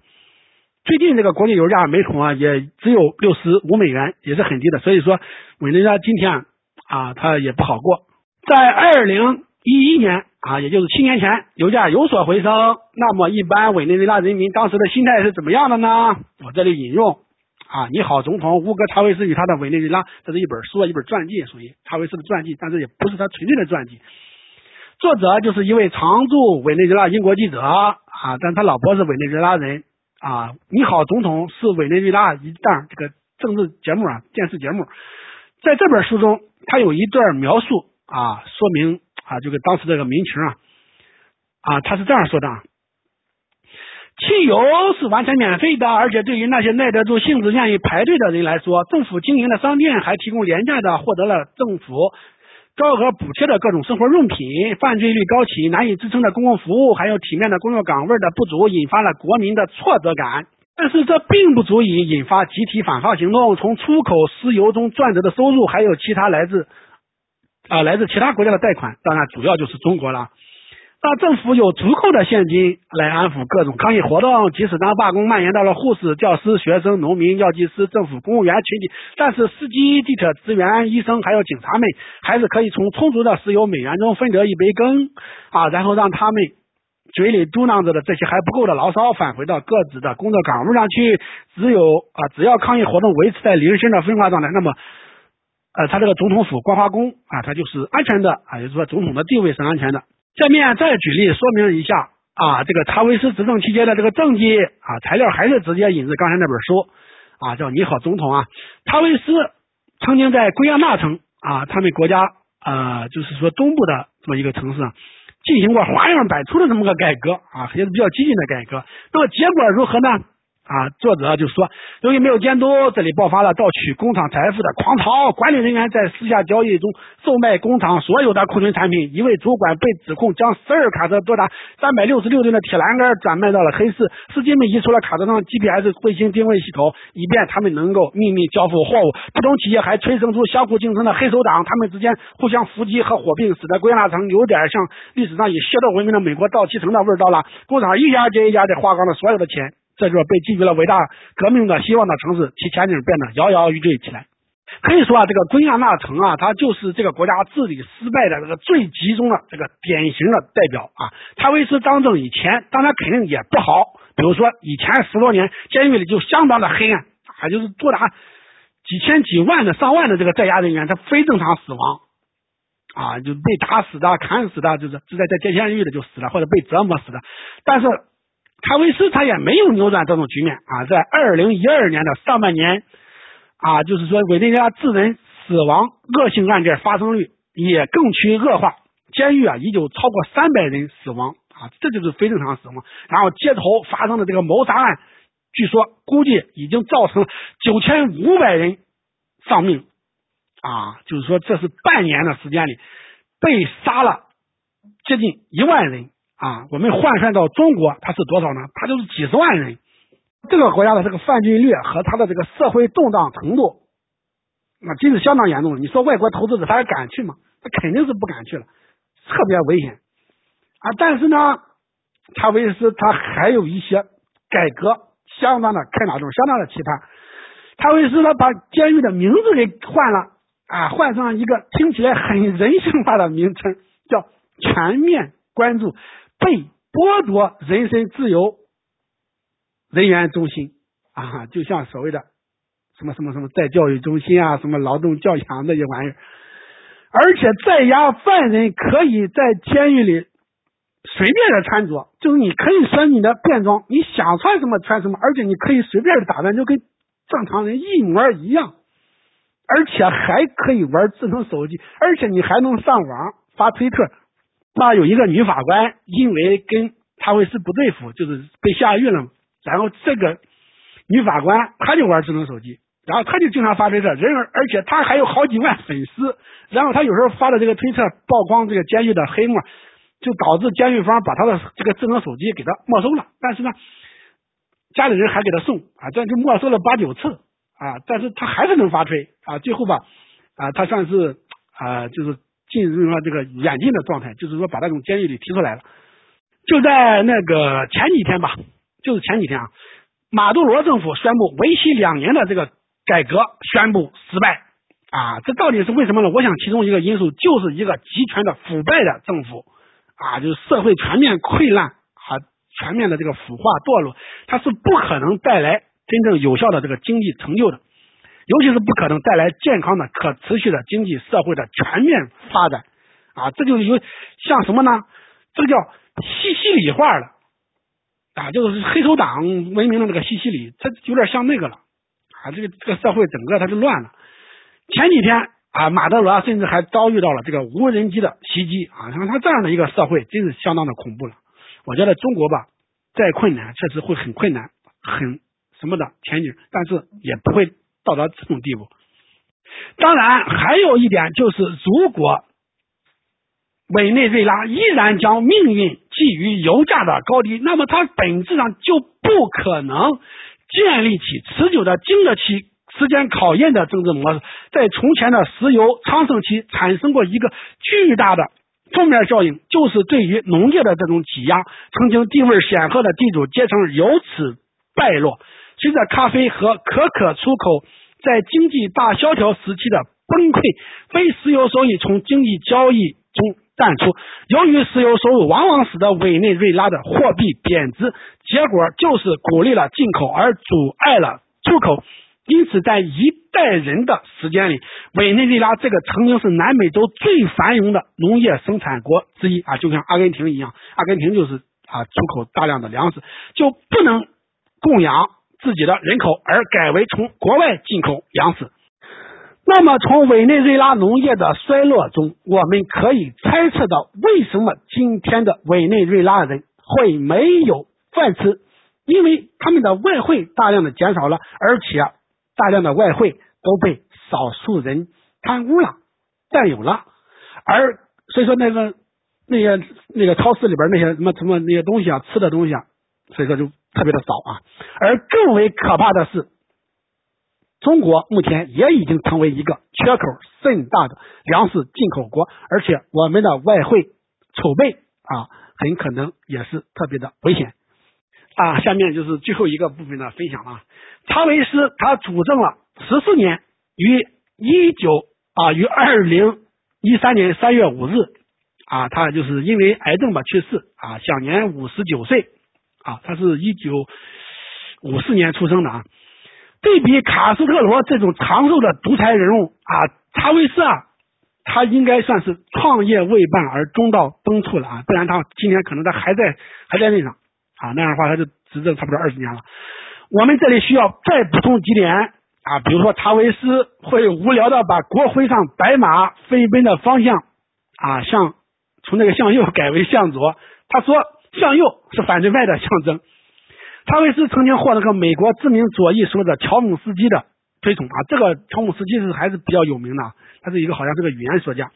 最近这个国际油价每桶啊，也只有六十五美元，也是很低的。所以说，委内瑞拉今天啊啊，它也不好过。在二零一一年啊，也就是七年前，油价有所回升。那么，一般委内瑞拉人民当时的心态是怎么样的呢？我这里引用。啊，你好，总统乌格查韦斯与他的委内瑞拉，这是一本书，一本传记，属于查韦斯的传记，但是也不是他纯粹的传记。作者就是一位常驻委内瑞拉英国记者啊，但他老婆是委内瑞拉人啊。你好，总统是委内瑞拉一档这个政治节目啊，电视节目。在这本书中，他有一段描述啊，说明啊，这个当时这个民情啊，啊，他是这样说的。汽油是完全免费的，而且对于那些耐得住性子、愿意排队的人来说，政府经营的商店还提供廉价的，获得了政府高额补贴的各种生活用品。犯罪率高企、难以支撑的公共服务，还有体面的工作岗位的不足，引发了国民的挫折感。但是这并不足以引发集体反抗行动。从出口石油中赚得的收入，还有其他来自啊来自其他国家的贷款，当然主要就是中国了。那政府有足够的现金来安抚各种抗议活动，即使当罢工蔓延到了护士、教师、学生、农民、药剂师、政府公务员群体，但是司机、地铁职员、医生还有警察们，还是可以从充足的石油美元中分得一杯羹啊，然后让他们嘴里嘟囔着的这些还不够的牢骚返回到各自的工作岗位上去。只有啊，只要抗议活动维持在零星的分化状态，那么呃，他这个总统府光华宫啊，他就是安全的啊，也就是说总统的地位是安全的。下面再举例说明一下啊，这个查韦斯执政期间的这个政绩啊，材料还是直接引自刚才那本书啊，叫《你好，总统》啊。查韦斯曾经在圭亚那城啊，他们国家呃，就是说东部的这么一个城市，进行过花样百出的这么个改革啊，也是比较激进的改革。那么结果如何呢？啊，作者就说，由于没有监督，这里爆发了盗取工厂财富的狂潮。管理人员在私下交易中售卖工厂所有的库存产品。一位主管被指控将十二卡车多达三百六十六吨的铁栏杆转卖到了黑市。司机们移除了卡车上 GPS 卫星定位系统，以便他们能够秘密交付货物。不同企业还催生出相互竞争的黑手党，他们之间互相伏击和火并，使得归纳城有点像历史上以械斗闻名的美国造漆城的味道了。工厂一家接一家的花光了所有的钱。这座被寄予了伟大革命的希望的城市，其前景变得摇摇欲坠起来。可以说啊，这个圭亚那城啊，它就是这个国家治理失败的这个最集中的这个典型的代表啊。查韦斯当政以前，当然肯定也不好。比如说，以前十多年监狱里就相当的黑暗啊，就是多达几千几万的上万的这个在押人员，他非正常死亡啊，就被打死的、砍死的，就是是在在监狱的就死了，或者被折磨死的。但是。查韦斯他也没有扭转这种局面啊，在二零一二年的上半年啊，就是说委内瑞拉致人死亡恶性案件发生率也更趋恶化，监狱啊已经超过三百人死亡啊，这就是非正常死亡。然后街头发生的这个谋杀案，据说估计已经造成九千五百人丧命啊，就是说这是半年的时间里被杀了接近一万人。啊，我们换算到中国，它是多少呢？它就是几十万人。这个国家的这个犯罪率和它的这个社会动荡程度，那真是相当严重。你说外国投资者他还敢去吗？他肯定是不敢去了，特别危险啊！但是呢，查韦斯他还有一些改革，相当的开哪种，相当的奇葩。查韦斯他把监狱的名字给换了啊，换上一个听起来很人性化的名称，叫全面关注。被剥夺人身自由人员中心啊，就像所谓的什么什么什么在教育中心啊，什么劳动教养这些玩意儿，而且在押犯人可以在监狱里随便的穿着，就是你可以穿你的便装，你想穿什么穿什么，而且你可以随便的打扮，就跟正常人一模一样，而且还可以玩智能手机，而且你还能上网发推特。那有一个女法官，因为跟查韦斯不对付，就是被下狱了。然后这个女法官，她就玩智能手机，然后她就经常发推特，人而且她还有好几万粉丝。然后她有时候发的这个推特曝光这个监狱的黑幕，就导致监狱方把她的这个智能手机给她没收了。但是呢，家里人还给她送啊，这样就没收了八九次啊。但是她还是能发推啊，最后吧啊，她算是啊，就是。进入了这个软禁的状态，就是说把他从监狱里提出来了。就在那个前几天吧，就是前几天啊，马杜罗政府宣布为期两年的这个改革宣布失败啊！这到底是为什么呢？我想其中一个因素就是一个集权的腐败的政府啊，就是社会全面溃烂和全面的这个腐化堕落，它是不可能带来真正有效的这个经济成就的。尤其是不可能带来健康的、可持续的经济社会的全面发展啊！这就是有像什么呢？这个叫西西里化了啊！就是黑手党文明的那个西西里，它有点像那个了啊！这个这个社会整个它就乱了。前几天啊，马德罗甚至还遭遇到了这个无人机的袭击啊！像他这样的一个社会，真是相当的恐怖了。我觉得中国吧，再困难，确实会很困难，很什么的前景，但是也不会。到达这种地步，当然还有一点就是，如果委内瑞拉依然将命运寄于油价的高低，那么它本质上就不可能建立起持久的、经得起时间考验的政治模式。在从前的石油昌盛期，产生过一个巨大的负面效应，就是对于农业的这种挤压，曾经地位显赫的地主阶层由此败落。随着咖啡和可可出口在经济大萧条时期的崩溃，非石油收益从经济交易中淡出。由于石油收入往往使得委内瑞拉的货币贬值，结果就是鼓励了进口而阻碍了出口。因此，在一代人的时间里，委内瑞拉这个曾经是南美洲最繁荣的农业生产国之一啊，就像阿根廷一样，阿根廷就是啊出口大量的粮食，就不能供养。自己的人口，而改为从国外进口粮食。那么，从委内瑞拉农业的衰落中，我们可以猜测到为什么今天的委内瑞拉人会没有饭吃，因为他们的外汇大量的减少了，而且大量的外汇都被少数人贪污了、占有了，而所以说那个那些那个超市里边那些什么什么那些东西啊，吃的东西啊，所以说就特别的少啊，而更为可怕的是。中国目前也已经成为一个缺口甚大的粮食进口国，而且我们的外汇储备啊，很可能也是特别的危险啊。下面就是最后一个部分的分享了。查韦斯他主政了十四年，于一九啊于二零一三年三月五日啊，他就是因为癌症吧去世啊，享年五十九岁啊。他是一九五四年出生的啊。对比卡斯特罗这种长寿的独裁人物啊，查韦斯啊，他应该算是创业未半而中道崩殂了啊，不然他今天可能他还在还在任上啊，那样的话他就执政差不多二十年了。我们这里需要再补充几点啊，比如说查韦斯会无聊的把国徽上白马飞奔的方向啊，向从那个向右改为向左，他说向右是反对派的象征。查韦斯曾经获得过美国知名左翼学者乔姆斯基的推崇啊，这个乔姆斯基是还是比较有名的，他是一个好像是个语言学家。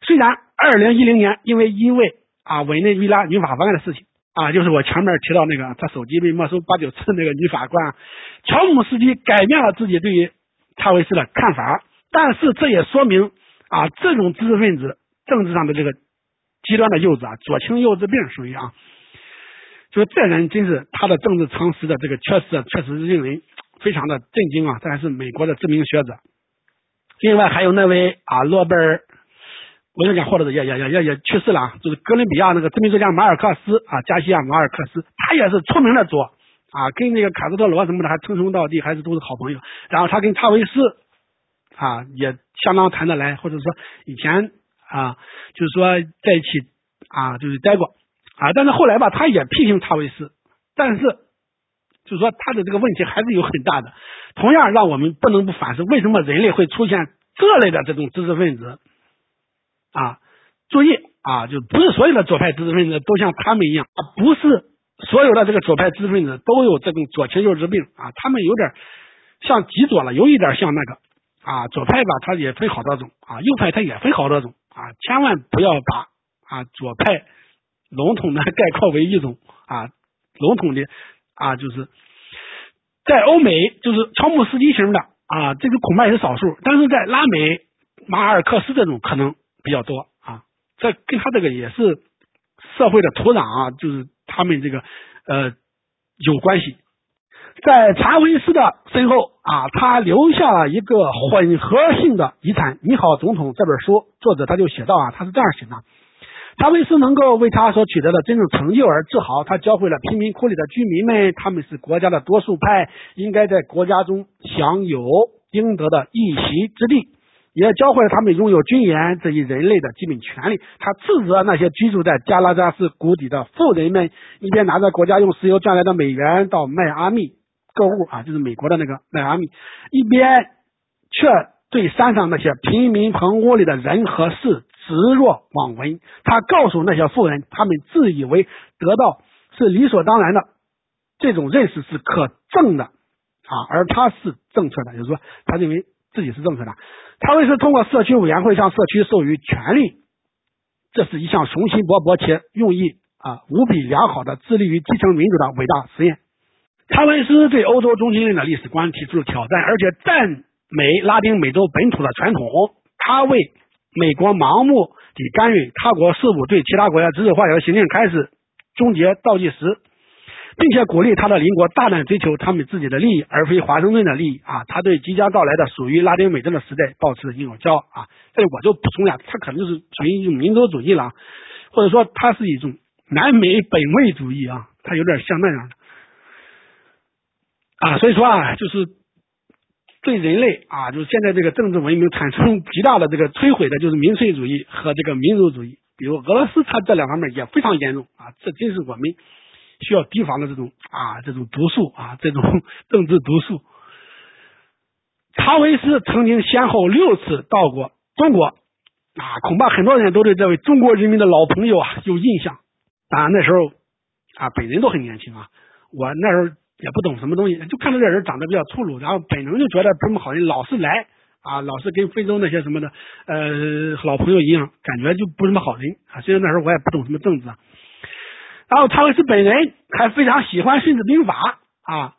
虽然二零一零年因为一位啊委内瑞拉女法官的事情啊，就是我前面提到那个他手机被没收八九次那个女法官，乔姆斯基改变了自己对于查韦斯的看法，但是这也说明啊这种知识分子政治上的这个极端的幼稚啊，左倾右稚病属于啊。就是这人真是他的政治常识的这个缺失，确实是令人非常的震惊啊！这还是美国的知名学者。另外还有那位啊，诺贝尔文学奖获得者也也也也也去世了啊！就是哥伦比亚那个知名作家马尔克斯啊，加西亚马尔克斯，他也是出名的左啊，跟那个卡斯特罗什么的还称兄道弟，还是都是好朋友。然后他跟查韦斯啊也相当谈得来，或者说以前啊就是说在一起啊就是待过。啊，但是后来吧，他也批评查韦斯，但是就是说他的这个问题还是有很大的。同样，让我们不能不反思，为什么人类会出现这类的这种知识分子？啊，注意啊，就不是所有的左派知识分子都像他们一样，啊，不是所有的这个左派知识分子都有这种左倾右直病啊，他们有点像极左了，有一点像那个啊，左派吧，他也分好多种啊，右派他也分好多种啊，千万不要把啊左派。笼统的 概括为一种啊，笼统的啊，就是在欧美就是乔姆斯基型的啊，这个恐怕也是少数，但是在拉美马尔克斯这种可能比较多啊，这跟他这个也是社会的土壤啊，就是他们这个呃有关系。在查韦斯的身后啊，他留下了一个混合性的遗产。你好，总统这本书作者他就写到啊，他是这样写的。查韦斯能够为他所取得的真正成就而自豪。他教会了贫民窟里的居民们，他们是国家的多数派，应该在国家中享有应得的一席之地，也教会了他们拥有军盐这一人类的基本权利。他斥责那些居住在加拉加斯谷底的富人们，一边拿着国家用石油赚来的美元到迈阿密购物啊，就是美国的那个迈阿密，一边却对山上那些贫民棚屋里的人和事。直若罔闻，他告诉那些富人，他们自以为得到是理所当然的，这种认识是可证的啊，而他是正确的，就是说他认为自己是正确的。他们是通过社区委员会向社区授予权利，这是一项雄心勃勃且用意啊无比良好的致力于基层民主的伟大实验。查韦斯对欧洲中心论的历史观提出了挑战，而且赞美拉丁美洲本土的传统。他为美国盲目地干预他国事务，对其他国家指手画脚的行径开始终结倒计时，并且鼓励他的邻国大胆追求他们自己的利益，而非华盛顿的利益啊！他对即将到来的属于拉丁美洲的时代保持一种骄傲啊！这里我就补充一下，他可能就是属于一种民族主义了，或者说他是一种南美本位主义啊，他有点像那样的啊，所以说啊，就是。对人类啊，就是现在这个政治文明产生极大的这个摧毁的，就是民粹主义和这个民族主义。比如俄罗斯，它这两方面也非常严重啊，这真是我们需要提防的这种啊这种毒素啊，这种 政治毒素。查韦斯曾经先后六次到过中国，啊，恐怕很多人都对这位中国人民的老朋友啊有印象。当然那时候啊，本人都很年轻啊，我那时候也不懂什么东西，就看到这人长得比较粗鲁，然后本能就觉得不什么好人，老是来啊，老是跟非洲那些什么的呃老朋友一样，感觉就不什么好人啊。虽然那时候我也不懂什么政治，然后查韦斯本人还非常喜欢《孙子兵法》啊。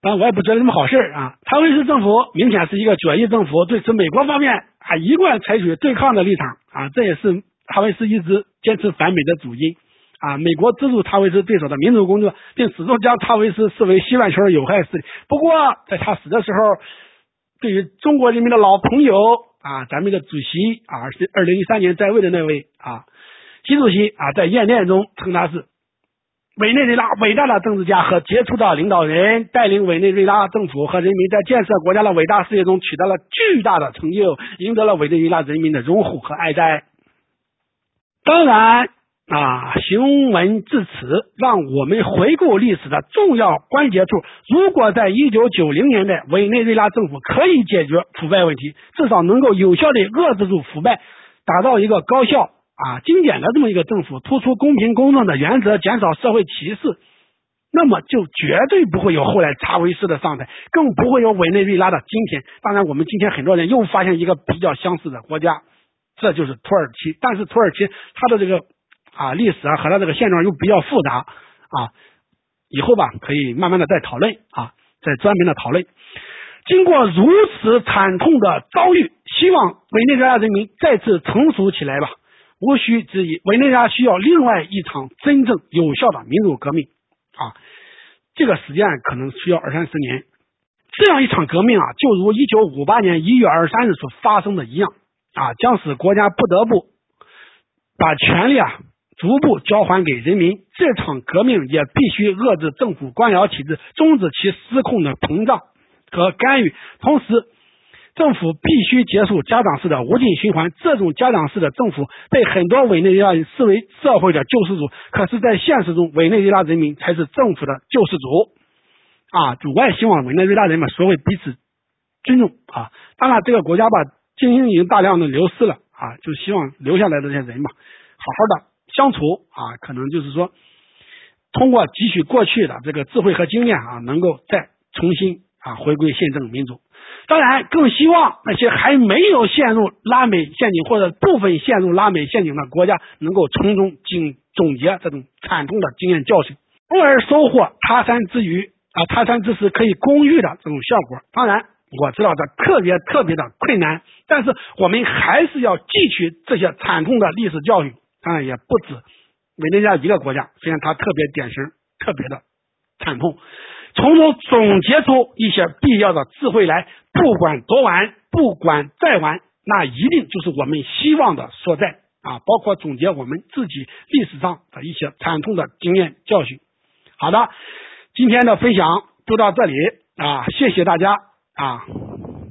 当然，我也不觉得什么好事啊。查韦斯政府明显是一个左翼政府，对此美国方面还一贯采取对抗的立场啊，这也是查韦斯一直坚持反美的主因啊。美国资助查韦斯对手的民主工作，并始终将查韦斯视为西半球的有害势力。不过，在他死的时候，对于中国人民的老朋友啊，咱们的主席啊，是二零一三年在位的那位啊，习主席啊，在宴电中称他是。委内瑞拉伟大的政治家和杰出的领导人，带领委内瑞拉政府和人民在建设国家的伟大事业中取得了巨大的成就，赢得了委内瑞拉人民的拥护和爱戴。当然啊，行文至此，让我们回顾历史的重要关节处。如果在一九九零年代，委内瑞拉政府可以解决腐败问题，至少能够有效地遏制住腐败，打造一个高效。啊，经典的这么一个政府，突出公平公正的原则，减少社会歧视，那么就绝对不会有后来查韦斯的上台，更不会有委内瑞拉的今天。当然，我们今天很多人又发现一个比较相似的国家，这就是土耳其。但是土耳其它的这个啊历史啊和它这个现状又比较复杂啊，以后吧可以慢慢的再讨论啊，再专门的讨论。经过如此惨痛的遭遇，希望委内瑞拉人民再次成熟起来吧。无需质疑，委内瑞拉需要另外一场真正有效的民主革命啊！这个时间可能需要二三十年。这样一场革命啊，就如一九五八年一月二十三日所发生的一样啊，将使国家不得不把权力啊逐步交还给人民。这场革命也必须遏制政府官僚体制，终止其失控的膨胀和干预，同时。政府必须结束家长式的无尽循环。这种家长式的政府被很多委内瑞拉人视为社会的救世主，可是，在现实中，委内瑞拉人民才是政府的救世主。啊，我也希望委内瑞拉人们学会彼此尊重啊。当然，这个国家吧，精英已经大量的流失了啊，就希望留下来的这些人嘛，好好的相处啊。可能就是说，通过汲取过去的这个智慧和经验啊，能够再重新啊回归宪政民主。当然，更希望那些还没有陷入拉美陷阱或者部分陷入拉美陷阱的国家，能够从中经总结这种惨痛的经验教训，从而收获他山之鱼啊，他山之石可以攻玉的这种效果。当然，我知道这特别特别的困难，但是我们还是要汲取这些惨痛的历史教训。当然，也不止委内瑞拉一个国家，虽然它特别典型，特别的惨痛。从中总结出一些必要的智慧来，不管多晚，不管再晚，那一定就是我们希望的所在啊！包括总结我们自己历史上的一些惨痛的经验教训。好的，今天的分享就到这里啊，谢谢大家啊！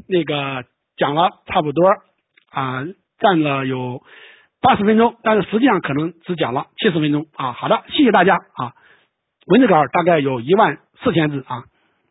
那个讲了差不多啊，占了有八十分钟，但是实际上可能只讲了七十分钟啊。好的，谢谢大家啊！文字稿大概有一万。四千字啊。